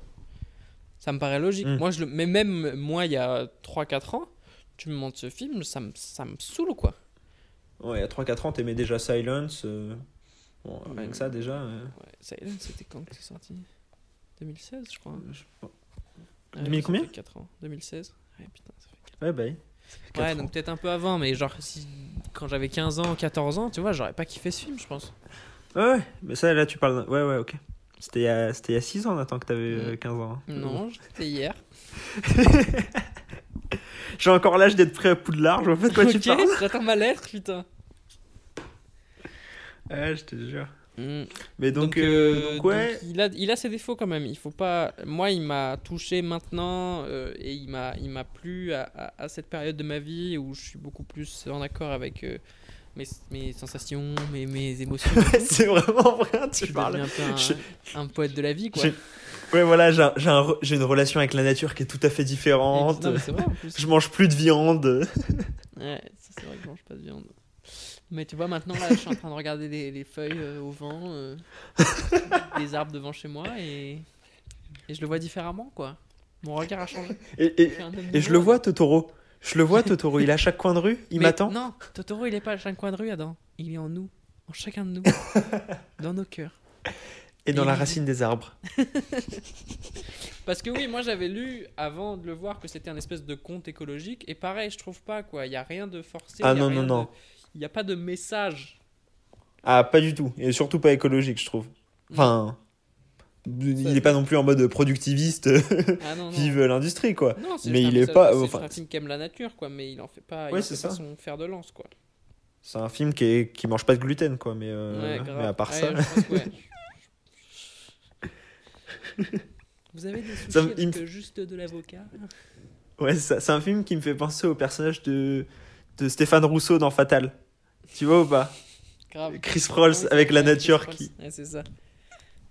Ça me paraît logique. Mm. Moi, je le... Mais même moi, il y a 3-4 ans, tu me montres ce film, ça me, ça me saoule, quoi. Ouais, à 3-4 ans, t'aimais déjà Silence. euh, Bon, rien que ça déjà. euh, Ouais, Silence, c'était quand que c'est sorti? 2016, je crois. je- Ouais, 2000 ça combien fait 4 ans. 2016 Ouais, putain, ça fait 4 Ouais, bah. oui. Quatre Ouais, ans. donc peut-être un peu avant, mais genre, si... quand j'avais 15 ans, 14 ans, tu vois, j'aurais pas kiffé ce film, je pense. Ouais, ouais, mais ça, là, tu parles. Ouais, ouais, ok. C'était il y a, c'était il y a 6 ans, Nathan, que t'avais euh, Mm. 15 ans. hein. Non, c'était hier. <laughs> J'ai encore l'âge d'être prêt à Poudlard, je vois pas de quoi tu Ok, parles. j'attends ma lettre, putain. Ouais, je te jure. Mm. Mais donc, Donc, euh, euh, donc, ouais. donc, il, a, il a ses défauts quand même. Il faut pas. Moi, il m'a touché maintenant euh, et il m'a, il m'a plu à, à- à cette période de ma vie où je suis beaucoup plus en accord avec euh, mes, mes sensations, mes, mes émotions. <laughs> c'est vraiment vrai, je tu parles. un peu un, Je- un poète de la vie, quoi. J'ai- Ouais, voilà, j'ai un- un une relation avec la nature qui est tout à fait différente. Non, mais c'est vrai en plus. Je mange plus de viande. Ouais, ça, c'est vrai que je mange pas de viande. Mais tu vois, maintenant, là, je suis en train de regarder les, les feuilles euh, au vent, euh, les arbres devant chez moi et, et je le vois différemment, quoi. Mon regard a changé. Et, et- Je et le vois, Totoro. Je le vois, Totoro. Il est à chaque coin de rue. Il m'attend. Non, Totoro, il est pas à chaque coin de rue, Adam. Il est en nous, en chacun de nous, <laughs> dans nos cœurs. Et dans la racine des arbres. <laughs> Parce que oui, moi j'avais lu avant de le voir que c'était un espèce de conte écologique. Et pareil, je trouve pas quoi. Il y a rien de forcé. Ah y a non, rien non, non. de- Il n'y a pas de message. Ah, pas du tout. Et surtout pas écologique, je trouve. Enfin. Il est pas non plus en mode productiviste, Ah non, <laughs> non. vive l'industrie, quoi. Non, Mais il est pas- C'est enfin, un film qui aime la nature, quoi. Mais il en fait pas. Ouais, il en c'est fait pas ça. son fer de lance, quoi. C'est un film qui, est, qui mange pas de gluten, quoi. Mais, euh, Ouais, grave. mais à part Ouais, ça. <laughs> Vous avez des Ça me- avec me- euh, juste de l'avocat? Ouais, c'est ça. C'est un film qui me fait penser au personnage de, de Stéphane Rousseau dans Fatal. Tu vois ou pas Grave. Chris Prolls Ouais, avec la nature qui. Ouais, c'est ça.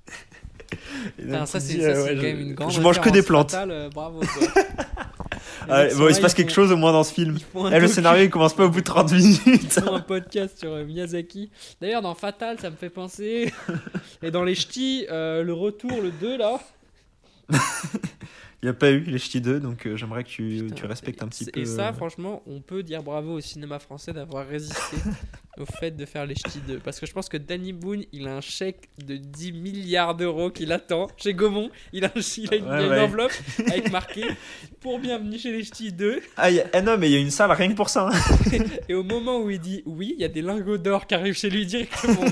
<laughs> Putain, ça, c'est euh, ouais, quand je- même une grande. Je mange que des plantes. fatale, euh, bravo. <laughs> Ah, bon, il se passe quelque font- chose au moins dans ce film. <laughs> le scénario il commence pas au bout de 30 minutes. Ils font un podcast sur euh, Miyazaki. D'ailleurs, dans Fatal, ça me fait penser. Et dans les ch'tis, euh, le retour, le 2 là. Il n'y a pas eu les Ch'tis 2, donc euh, j'aimerais que tu, Putain, tu respectes un petit et- peu. Et ça, euh, franchement, on peut dire bravo au cinéma français d'avoir résisté <laughs> au fait de faire les ch'tis 2. Parce que je pense que Danny Boone, il a un chèque de 10 milliards d'euros qu'il attend chez Gaumont. Il a, un- il a une, Ouais, ouais. enveloppe avec marqué <laughs> pour bienvenue chez les ch'tis 2. Ah, il y a- eh non, mais il y a une salle rien que pour ça. hein. <laughs> Et au moment où il dit oui, il y a des lingots d'or qui arrivent chez lui directement.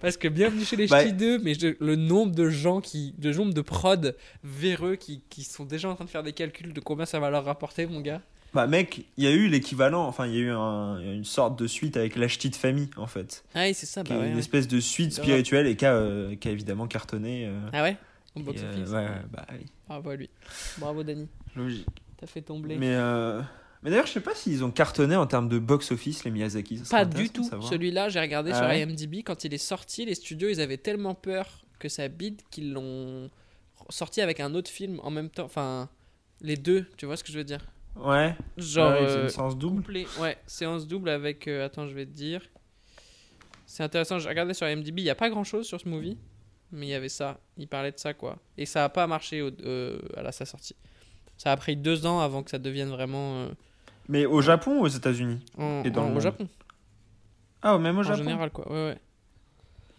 Parce que bienvenue chez les Bah- ch'tis 2, mais je- le nombre de gens qui, le nombre de prod véreux qui, qui sont déjà en train de faire des calculs de combien ça va leur rapporter, mon gars. Bah, mec, il y a eu l'équivalent, enfin, il y a eu un- une sorte de suite avec la de famille, en fait. Ah oui, c'est ça, bah ouais, une ouais. espèce de suite spirituelle et qui a, euh, qui a évidemment cartonné. euh, Ah ouais? Box euh, office. ouais, ouais, bah oui. Bravo à lui. Bravo Dani. Logique. T'as fait. Mais, euh, mais d'ailleurs, je sais pas s'ils ont cartonné en termes de box-office, les Miyazaki. Ça Pas du tout. Celui-là, j'ai regardé Ah sur ouais? IMDb. Quand il est sorti, les studios, ils avaient tellement peur que ça bide qu'ils l'ont sorti avec un autre film en même temps. Enfin, les deux, tu vois ce que je veux dire? Ouais. Genre. ouais, c'est euh, une séance double. Ouais, séance double avec. euh, attends, je vais te dire. C'est intéressant. J'ai regardé sur IMDb. Il n'y a pas grand chose sur ce movie. Mais il y avait ça. Il parlait de ça, quoi. Et ça a pas marché au- euh, à la, sa sortie. Ça a pris deux ans avant que ça devienne vraiment. Mais au Japon ou aux États-Unis en, Et dans en- le au. Japon. Ah, même au En Japon. général, quoi. Ouais, ouais.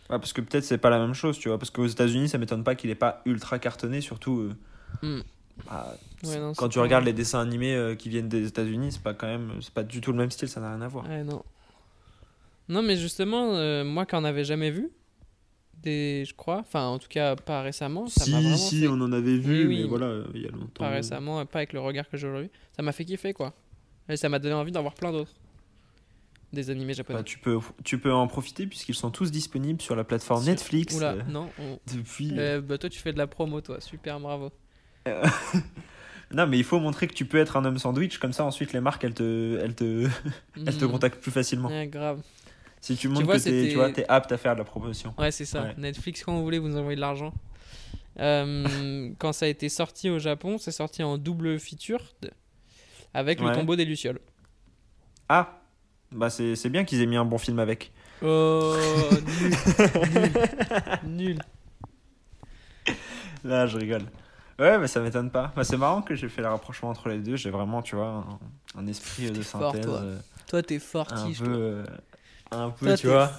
Ouais, parce que peut-être c'est pas la même chose, tu vois. Parce qu'aux États-Unis, ça m'étonne pas qu'il ait pas ultra cartonné, surtout. euh, Hmm. Bah, Ouais, non, quand tu regardes les dessins animés euh, qui viennent des États-Unis, c'est pas quand même, c'est pas du tout le même style, ça n'a rien à voir. Ouais, non. Non, mais justement, euh, moi qui en avais jamais vu, des, je crois, enfin en tout cas pas récemment, ça m'a vraiment fait- on en avait vu, Oui, oui. mais voilà, il y a longtemps. pas récemment, euh, pas avec le regard que j'ai aujourd'hui, ça m'a fait kiffer quoi. Et ça m'a donné envie d'en voir plein d'autres. Des animés japonais. Bah, tu peux, tu peux en profiter puisqu'ils sont tous disponibles sur la plateforme Sur- Netflix Oula, euh, non. on- depuis. Euh, bah toi tu fais de la promo toi, super bravo. <laughs> Non, mais il faut montrer que tu peux être un homme sandwich, comme ça ensuite les marques elles te, elles te, <laughs> elles te Hmm. contactent plus facilement. Ouais, grave. Si tu montres vois, que t'es, tu vois, t'es apte à faire de la promotion. Ouais, c'est ça. Ouais. Netflix, quand vous voulez, vous nous envoyez de l'argent. Euh, <laughs> quand ça a été sorti au Japon, c'est sorti en double feature avec le tombeau des Lucioles. Ah, bah c'est, c'est bien qu'ils aient mis un bon film avec. Oh, nul. nul. Nul. Là, je rigole. Ouais, mais ça m'étonne pas. Bah, c'est marrant que j'ai fait le rapprochement entre les deux. J'ai vraiment, tu vois, un, un esprit de synthèse. toi. euh, Toi, t'es un fortiche. peu, toi. euh, un peu, Toi, tu vois.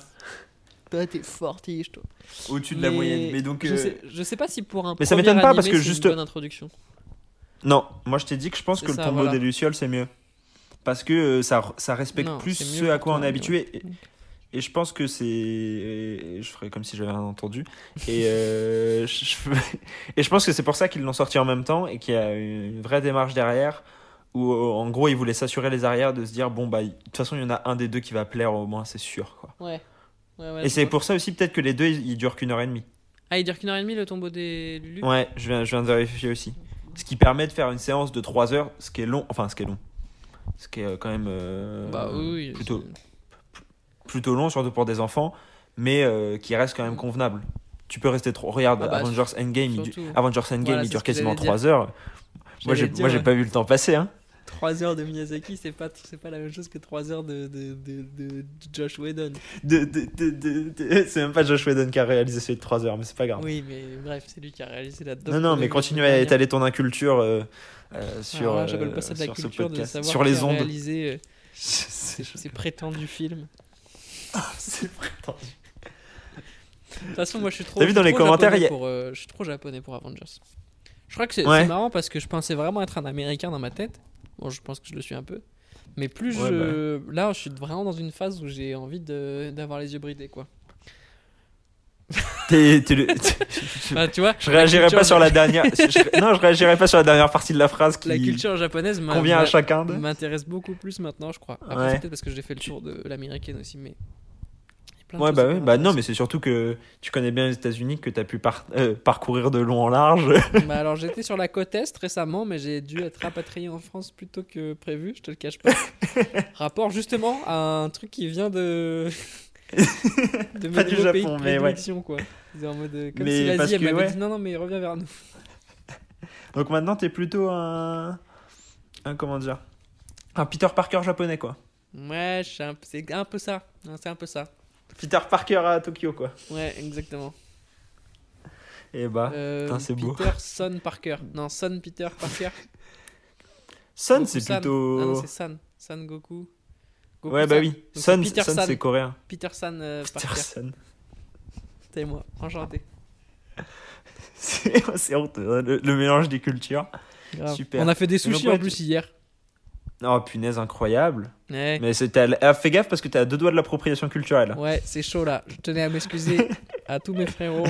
Toi, t'es fortiche, toi. Au-dessus de la moyenne. Mais donc. je, euh, sais, je sais pas si pour un. Mais ça m'étonne pas, parce que juste- Une bonne introduction. Non, moi je t'ai dit que je pense que le tombeau voilà. des Lucioles c'est mieux. Parce que euh, ça, ça respecte Non, plus ce à quoi on est habitué. Et je pense que c'est. Je ferai comme si j'avais rien entendu. Et, euh, <laughs> je, je- et je pense que c'est pour ça qu'ils l'ont sorti en même temps et qu'il y a une vraie démarche derrière. Où euh, en gros ils voulaient s'assurer les arrières de se dire bon bah de toute façon il y en a un des deux qui va plaire au moins c'est sûr quoi. Ouais. Ouais, ouais, et c'est pour ça aussi peut-être que les deux ils, ils durent qu'une heure et demie. Ah, il dure qu'une heure et demie le tombeau des Lulu? Ouais, je viens, je viens de vérifier aussi. Ce qui permet de faire une séance de 3 heures, ce qui est long, enfin ce qui est long. Ce qui est euh, quand même euh, Bah oui, oui. plutôt, c'est- plutôt long, surtout pour des enfants, mais euh, qui reste quand même convenable. Tu peux rester trop. Regarde, Ah bah, Avengers Endgame, il, du-. Avengers Endgame, Voilà, il c'est dure quasiment j'allais 3 heures. Moi, j'ai ouais. pas vu le temps passer. Hein. 3 heures de Miyazaki, c'est pas, c'est pas la même chose que 3 heures de, de, de, de Josh Whedon. C'est même pas Josh Whedon qui a réalisé celui de 3 heures, mais c'est pas grave. Oui, mais bref, c'est lui qui a réalisé la non, non, mais continue à étaler ton inculture euh, euh, sur, Alors là, j'appelle pas ça de la sur ce culture de podcast. savoir sur les ondes. réalisé euh, <laughs> ces prétendus films. C'est prétendu. De toute façon, moi je suis trop. T'as vu dans les commentaires, a- pour, euh, je suis trop japonais pour Avengers. Je crois que c'est Ouais. marrant parce que je pensais vraiment être un américain dans ma tête. Bon, je pense que je le suis un peu. Mais plus Ouais, je. Là, je suis vraiment dans une phase où j'ai envie d'avoir les yeux bridés, quoi. Le- <laughs> Bah, tu vois, Je réagirai culture- pas sur la dernière. je- non, je réagirai pas sur la dernière partie de la phrase qui la culture japonaise convient à chacun. m'intéresse beaucoup plus maintenant, je crois. Après, Ouais. peut-être parce que j'ai fait le tour de l'américaine aussi, mais. Plein de Ouais, choses bah ouais, bah non, mais c'est surtout que tu connais bien les États-Unis, que t'as pu par- euh, parcourir de long en large. <laughs> <laughs> Bah alors j'étais sur la côte est récemment, mais j'ai dû être rapatrié en France plus tôt que prévu, je te le cache pas. <laughs> Rapport justement à un truc qui vient de de Pas du nouveaux pays Japon, de mais ouais. quoi. En mode euh, comme Mais si l'Asie elle m'avait ouais. dit non non mais reviens vers nous. Donc maintenant, t'es plutôt un. un. comment dire Un Peter Parker japonais, quoi. Ouais, c'est un peu ça, c'est un peu ça. Peter Parker à Tokyo, quoi. Ouais, exactement. Et bah. Euh, c'est beau. Peter Son Parker. Non, Son Peter Parker. Sun, Goku c'est plutôt. Ah non, c'est San. San Goku. Goku ouais, bah San. oui. Donc, c'est Peter coréen. Peter San euh, Peter Parker. Sun. <laughs> C'est moi, enchanté. C'est honteux, hein, le, le mélange des cultures. Grave. Super. On a fait des sushis en plus hier. Oh punaise, incroyable. Ouais. Mais c'était. ah, fais gaffe parce que t'es à deux doigts de l'appropriation culturelle. Ouais, c'est chaud là. Je tenais à m'excuser <laughs> à tous mes frérots,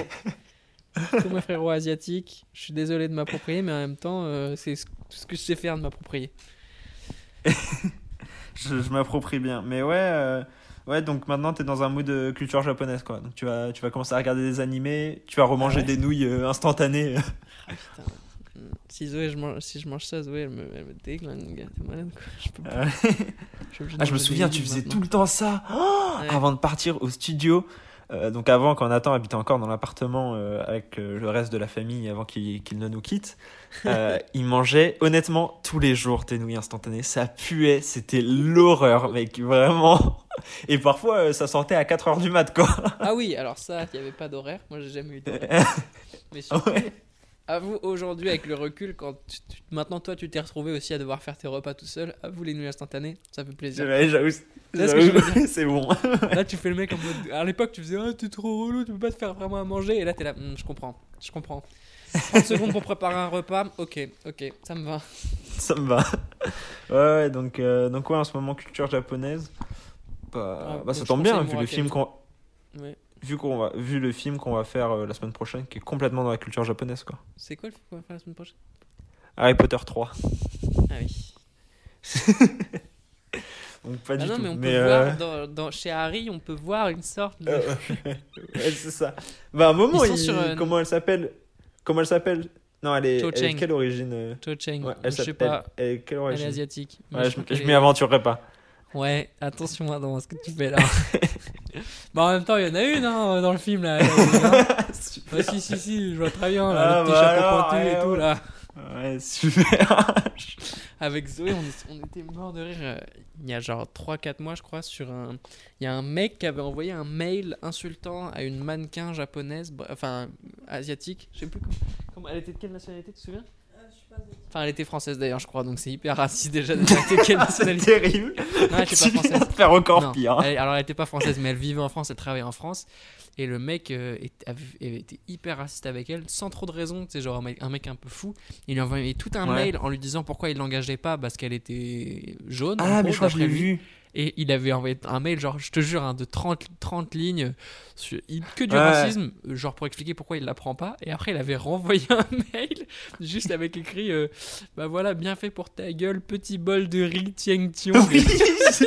tous mes frérots asiatiques. Je suis désolé de m'approprier, mais en même temps, euh, c'est ce ce que je sais faire de m'approprier. <laughs> Je, je m'approprie bien. Mais ouais, euh, ouais, donc maintenant t'es dans un mood de culture japonaise quoi. Donc tu vas, tu vas commencer à regarder des animés, tu vas remanger Ah ouais des nouilles euh, instantanées. Ah putain. <laughs> Si Zoé, je mange, si je mange ça, Zoé, elle me, elle me déglingue, gars. T'es malade quoi. Je peux pas. Je suis obligé de ah, je me des souviens, tu faisais maintenant. tout le temps ça Oh Ouais. avant de partir au studio. Euh, donc avant, quand Nathan habitait encore dans l'appartement euh, avec euh, le reste de la famille avant qu'il ne nous quitte, <laughs> il mangeait honnêtement tous les jours tes nouilles instantanées. Ça puait, c'était l'horreur, mec, vraiment. <laughs> Et parfois, ça sortait à 4h du mat, quoi. Ah oui, alors ça, il n'y avait pas d'horaire. Moi, j'ai jamais eu d'horaire. <laughs> Mais surtout, Ouais. Avoue aujourd'hui, avec le recul, quand tu- tu- maintenant toi, tu t'es retrouvé aussi à devoir faire tes repas tout seul, avoue les nouilles instantanées, ça fait plaisir. Ouais, J'avoue, ce <laughs> c'est bon. Là, tu fais le mec en mode. À l'époque, tu faisais Ah, t'es trop relou, tu peux pas te faire vraiment à manger. Et là, t'es là, Hum, je comprends, je comprends. 30 <laughs> secondes pour préparer un repas, ok, ok, ça me va. Ça me va. Ouais, ouais, donc, euh, donc ouais, en ce moment, culture japonaise. Bah, Ah, bah, ça tombe bien, vu le, Murakami. film qu'on, Ouais. Vu, qu'on va, vu le film qu'on va faire euh, la semaine prochaine, qui est complètement dans la culture japonaise, quoi. C'est quoi le film qu'on va faire la semaine prochaine? Harry Potter 3. Ah oui. <laughs> Donc pas Ah du non, tout. mais on peut mais, euh, voir, dans, dans- chez Harry, on peut voir une sorte de. <laughs> ouais, c'est ça. Bah, à un moment, il- sur, euh, comment elle s'appelle? Comment elle s'appelle? Non, elle est, elle est quelle origine Cho Cheng, ouais, elle je sais pas, Elle est quelle elle est asiatique. Ouais, je m'y aventurerai pas. Ouais, attention hein, dans ce que tu fais là. <laughs> <laughs> bah en même temps, il y en a une hein, dans le film là. <laughs> Ouais, Super. si, si, si, je vois très bien Ah, là, le petit bah chapeau alors, pointu et tout ouais. là. Ouais, super. <laughs> Avec Zoé, on, était mort de rire euh, il y a genre 3-4 mois, je crois, sur un. Il y a un mec qui avait envoyé un mail insultant à une mannequin japonaise, enfin asiatique, je sais plus comment, comment- Elle était de quelle nationalité, tu te souviens? Enfin, elle était française d'ailleurs, je crois, donc c'est hyper raciste déjà de quelle <laughs> C'est nationalité. terrible. Non, elle était pas française. de faire encore Non, pire. hein. elle- alors elle était pas française, mais elle vivait en France, elle travaillait en France. Et le mec euh, été hyper raciste avec elle, sans trop de raison. Tu sais, genre un mec, un mec un peu fou. Il lui a envoyé tout un Ouais. mail en lui disant pourquoi il l'engageait pas parce qu'elle était jaune. Ah, mais gros, je crois que je l'ai vu. Et il avait envoyé un mail, genre, je te jure, hein, de 30, 30 lignes, sur- il- que du Ouais. racisme, genre pour expliquer pourquoi il la prend pas. Et après, il avait <laughs> renvoyé un mail, juste avec écrit euh, Bah voilà, bien fait pour ta gueule, petit bol de riz, tieng tiong. Oui, <laughs>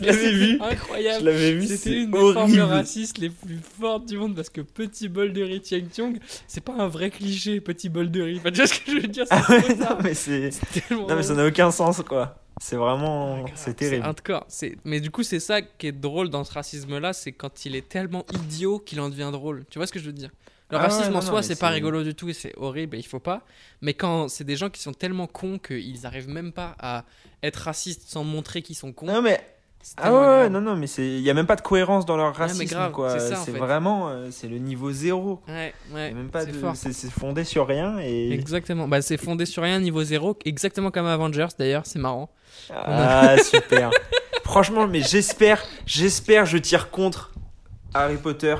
je l'avais vu. Je Incroyable. l'avais vu, C'était une des formes racistes les plus fortes du monde parce que petit bol de riz tieng tiong, c'est pas un vrai cliché, petit bol de riz. Enfin, tu vois ce que je veux dire? C'est Ah ouais, non, mais Non, mais ça n'a aucun sens, quoi. C'est vraiment. Ah, C'est terrible. C'est hardcore. Mais du coup, c'est ça qui est drôle dans ce racisme-là, c'est quand il est tellement idiot qu'il en devient drôle. Tu vois ce que je veux dire? Le Ah racisme non, en soi, c'est pas rigolo du tout et c'est horrible et il faut pas. Mais quand c'est des gens qui sont tellement cons qu'ils arrivent même pas à être racistes sans montrer qu'ils sont cons. Non, mais. Ah ouais, non, non, mais. Il y a même pas de cohérence dans leur racisme, quoi. c'est ça, en C'est fait. vraiment. euh, C'est le niveau zéro. Ouais, ouais. même pas de. c'est fondé sur rien et. Exactement. Bah, c'est fondé sur rien, niveau zéro, exactement comme Avengers d'ailleurs, c'est marrant. Ah, <laughs> super. Franchement, mais j'espère, j'espère, je tire contre Harry Potter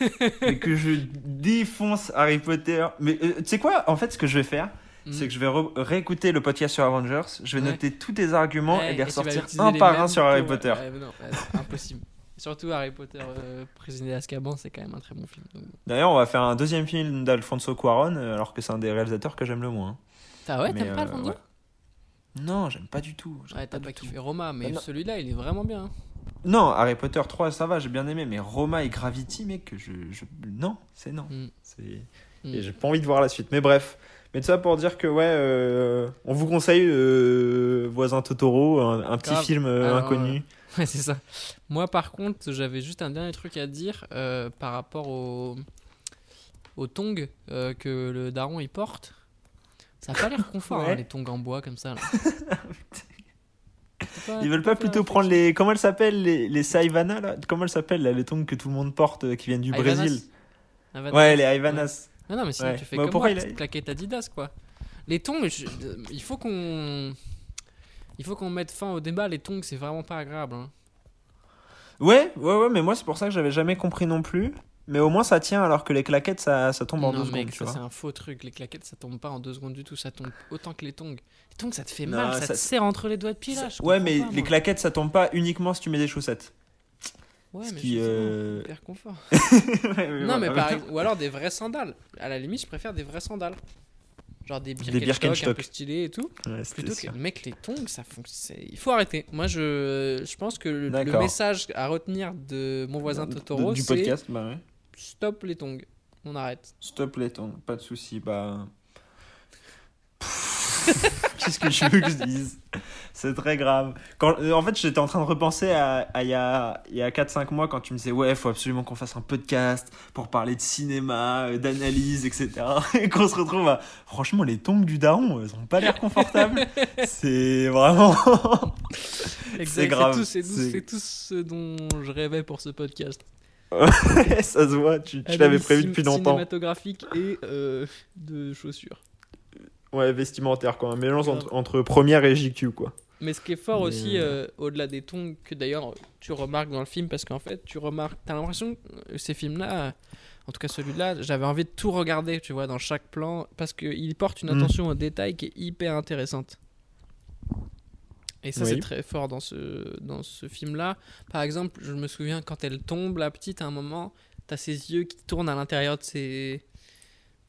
<laughs> et que je défonce Harry Potter. Mais euh, tu sais quoi? En fait, ce que je vais faire, C'est que je vais réécouter le podcast sur Avengers. Je vais Ouais. noter tous tes arguments Ouais, et les ressortir un les par un sur Harry Potter. ouais, non, impossible. <laughs> Surtout Harry Potter, euh, prisonnier d'Azkaban, c'est quand même un très bon film. D'ailleurs, on va faire un deuxième film d'Alfonso Cuaron, euh, alors que c'est un des réalisateurs que j'aime le moins. Ah ouais, t'aimes pas euh, Alfonso ouais. Non, j'aime pas du tout. Ouais, t'as pas tout. kiffé Roma, mais Ah, non. celui-là, il est vraiment bien. hein. Non, Harry Potter 3, ça va, j'ai bien aimé, mais Roma et Gravity, mec, je, je... non, c'est non. Mm. Mm. Et j'ai pas envie de voir la suite. Mais bref. Mais tout ça pour dire que, ouais, euh, on vous conseille euh, Voisin Totoro, un, un petit Grave. film euh, Alors, inconnu. <laughs> Ouais, c'est ça. Moi, par contre, j'avais juste un dernier truc à dire euh, par rapport au, au tongs euh, que le daron il porte. Ça a pas l'air confort, <laughs> Ouais. hein, les tongs en bois comme ça. là. <laughs> Pas- Ils veulent pas plutôt prendre les. Comment elles s'appellent les, les Saivana, là? Comment elles s'appellent, là, les tongs que tout le monde porte euh, qui viennent du Ivanas Brésil? Ivanas. Ouais, les Ivanas. Non, non, mais sinon Ouais. tu fais Bah, comme moi, il a- claquette Adidas, quoi. Les tongs, je- il faut qu'on... Il faut qu'on mette fin au débat. Les tongs, c'est vraiment pas agréable. hein. Ouais, ouais, ouais, mais moi, c'est pour ça que j'avais jamais compris non plus. Mais au moins, ça tient, alors que les claquettes, ça, ça tombe en deux mec, secondes, c'est un faux truc. Les claquettes, ça tombe pas en deux secondes du tout. Ça tombe autant que les tongs. Les tongs, ça te fait Non, mal. Ça, ça- te serre entre les doigts de pied là. ouais, mais pas, les claquettes, ça tombe pas uniquement si tu mets des chaussettes. Ouais, ce mais qui, euh, hyper confort. <laughs> Ouais, non, mais par ou alors des vraies sandales. À la limite, je préfère des vraies sandales. Genre des Birkenstock, un peu stylés et tout. Ouais, Plutôt que mec les tongs, ça fonctionne. Il faut arrêter. Moi, je, je pense que le, message à retenir de mon voisin Totoro, du podcast, bah ouais. stop les tongs. On arrête. Stop les tongs, pas de soucis, bah. <laughs> Qu'est-ce que je veux que je dise? C'est très grave. Quand, euh, en fait, j'étais en train de repenser à, il y a, il y a 4-5 mois quand tu me disais Ouais, faut absolument qu'on fasse un podcast pour parler de cinéma, euh, d'analyse, etc. <laughs> Et qu'on se retrouve à. Franchement, les tongs du daron, elles ont pas l'air confortables. <laughs> C'est vraiment. Exact, grave, C'est tout, c'est- c'est tout ce dont je rêvais pour ce podcast. ça se voit, tu, tu l'avais prévu depuis longtemps. Cinématographique et euh, de chaussures. Ouais, vestimentaire, quoi. Un mélange entre, entre première et JQ, quoi. Mais ce qui est fort Mais, aussi, euh, euh, au-delà des tongs, que d'ailleurs tu remarques dans le film, parce qu'en fait, tu remarques, t'as l'impression que ces films-là, en tout cas celui-là, j'avais envie de tout regarder, tu vois, dans chaque plan, parce qu'il porte une Mm. attention au détail qui est hyper intéressante. Et ça, Oui. c'est très fort dans ce, dans ce film-là. Par exemple, je me souviens quand elle tombe, la petite, à un moment, t'as ses yeux qui tournent à l'intérieur de ses,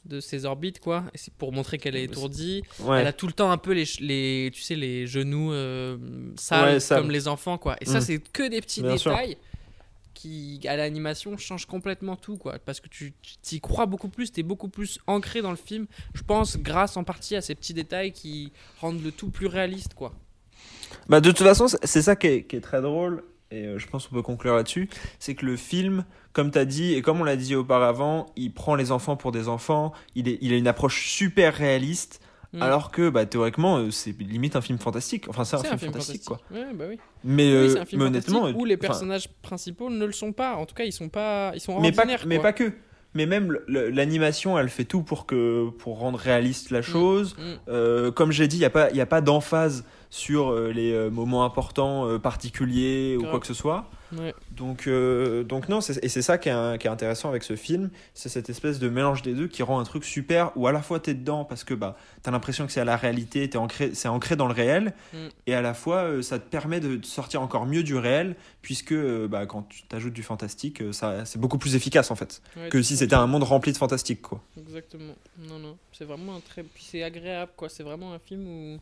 de ses orbites, quoi. Et c'est pour montrer qu'elle est étourdie. Ouais. Elle a tout le temps un peu les, les tu sais, les genoux euh, sales Ouais, comme les enfants, quoi. Et ça, Mm. c'est que des petits Bien sûr. détails qui, à l'animation, changent complètement tout, quoi. Parce que tu tu y crois beaucoup plus, t'es beaucoup plus ancré dans le film. Je pense, grâce en partie à ces petits détails qui rendent le tout plus réaliste, quoi. Bah de toute façon, c'est- c'est ça qui est, qui est très drôle, et euh, je pense qu'on peut conclure là-dessus, c'est que le film, comme tu as dit, et comme on l'a dit auparavant, il prend les enfants pour des enfants, il, est, il a une approche super réaliste, Mm. alors que bah, théoriquement, euh, c'est limite un film fantastique. Enfin, c'est un, film, fantastique, quoi. Ouais, bah oui. Mais, Oui, euh, c'est un film mais honnêtement... où les enfin, personnages principaux ne le sont pas. En tout cas, ils sont pas, ils sont mais pas, mais pas que. mais même l'animation, elle fait tout pour, que, pour rendre réaliste la chose. Mm. Euh, comme j'ai dit, il n'y a pas, il y a pas d'emphase sur euh, les euh, moments importants euh, particuliers ou quoi que ce soit. Ouais. Donc, euh, donc non, c'est- et c'est ça qui est, un- qui est intéressant avec ce film, c'est cette espèce de mélange des deux qui rend un truc super où à la fois t'es dedans parce que bah, t'as l'impression que c'est à la réalité, ancré, c'est ancré dans le réel, Mm. et à la fois euh, ça te permet de sortir encore mieux du réel puisque euh, bah, quand tu t'ajoutes du fantastique, ça, c'est beaucoup plus efficace en fait Ouais, que si c'était un monde rempli de fantastique quoi. Exactement. Non, non. C'est vraiment un très. Puis c'est agréable, quoi. C'est vraiment un film où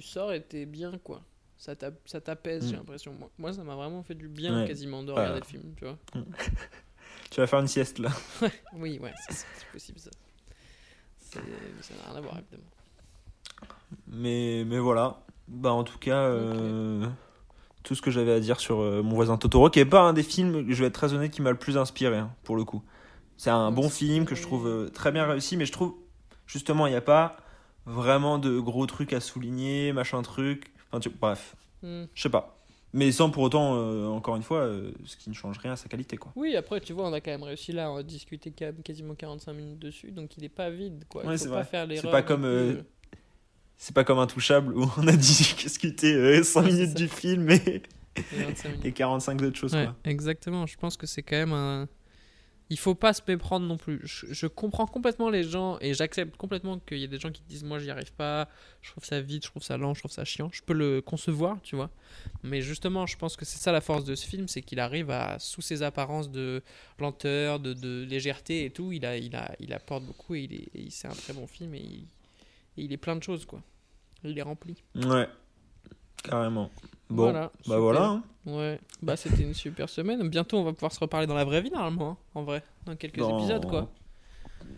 tu sors et t'es bien, quoi. Ça t'a- ça t'apaise, Mm. j'ai l'impression. Moi, moi, ça m'a vraiment fait du bien, Ouais. quasiment, de regarder le film, tu vois. <laughs> Tu vas faire une sieste là. <laughs> Oui, ouais, c'est possible, ça. Ça n'a rien à voir, évidemment. Mais, mais voilà. Bah, en tout cas, euh, tout ce que j'avais à dire sur euh, Mon voisin Totoro, qui est pas un des films, je vais être très honnête, qui m'a le plus inspiré, hein, pour le coup. C'est un bon film que je trouve euh, très bien réussi, mais je trouve, justement, il n'y a pas vraiment de gros trucs à souligner, machin truc. Enfin, tu- bref, Hmm. je sais pas. Mais sans pour autant, euh, encore une fois, euh, ce qui ne change rien à sa qualité, quoi. Oui, après, tu vois, on a quand même réussi là à discuter quand même quasiment 45 minutes dessus, donc il est pas vide, quoi. Ouais, c'est pas vrai. faire C'est pas comme, euh, C'est pas comme Intouchable où on a discuté <laughs> 5 Ouais, c'est minutes du film et, les <laughs> 25 minutes. et 45 d'autres choses, Ouais, quoi. exactement. Je pense que c'est quand même un. Il faut pas se méprendre non plus. Je, comprends complètement les gens et j'accepte complètement qu'il y ait des gens qui disent moi j'y arrive pas, je trouve ça vide, je trouve ça lent, je trouve ça chiant. Je peux le concevoir, tu vois. Mais justement, je pense que c'est ça la force de ce film, c'est qu'il arrive à, sous ses apparences de lenteur, de, légèreté et tout, il, a, il, a, il apporte beaucoup et c'est un très bon film et il, et il est plein de choses quoi. Il est rempli. Ouais, carrément. Bon, Voilà, bah super. voilà. hein. Ouais, bah c'était une super semaine. Bientôt on va pouvoir se reparler dans la vraie vie normalement, hein, en vrai, dans quelques Dans- épisodes quoi.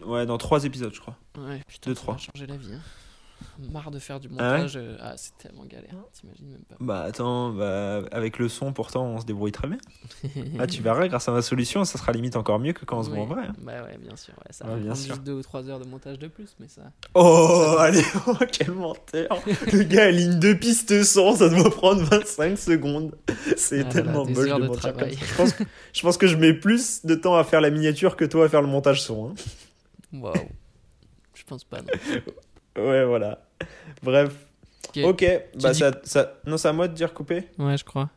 Ouais, dans 3 épisodes, je crois. Ouais, putain, Deux, ça trois. va changer la vie. hein. Marre de faire du Ah ouais montage. euh, Ah, c'est tellement galère, t'imagines même pas. Bah attends, bah, avec le son, pourtant, on se débrouille très bien. <laughs> Ah, tu verras, grâce à ma solution, ça sera limite encore mieux que quand on se voit en vrai. hein. Bah ouais, bien sûr. Ouais, ça Ouais, va bien sûr. juste 2 ou 3 heures de montage de plus, mais ça. Oh, allez, <laughs> oh, quel menteur Le gars aligne deux pistes son, ça doit prendre 25 secondes. C'est Ah, tellement voilà, moche de de mentir comme travail. ça. Je pense, que- je pense que je mets plus de temps à faire la miniature que toi à faire le montage son. hein. Waouh. Je pense pas. Non. <laughs> Ouais, voilà. Bref. Ok. Bah dis- ça, ça... Non, c'est à moi de dire couper? Ouais, je crois.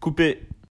Couper.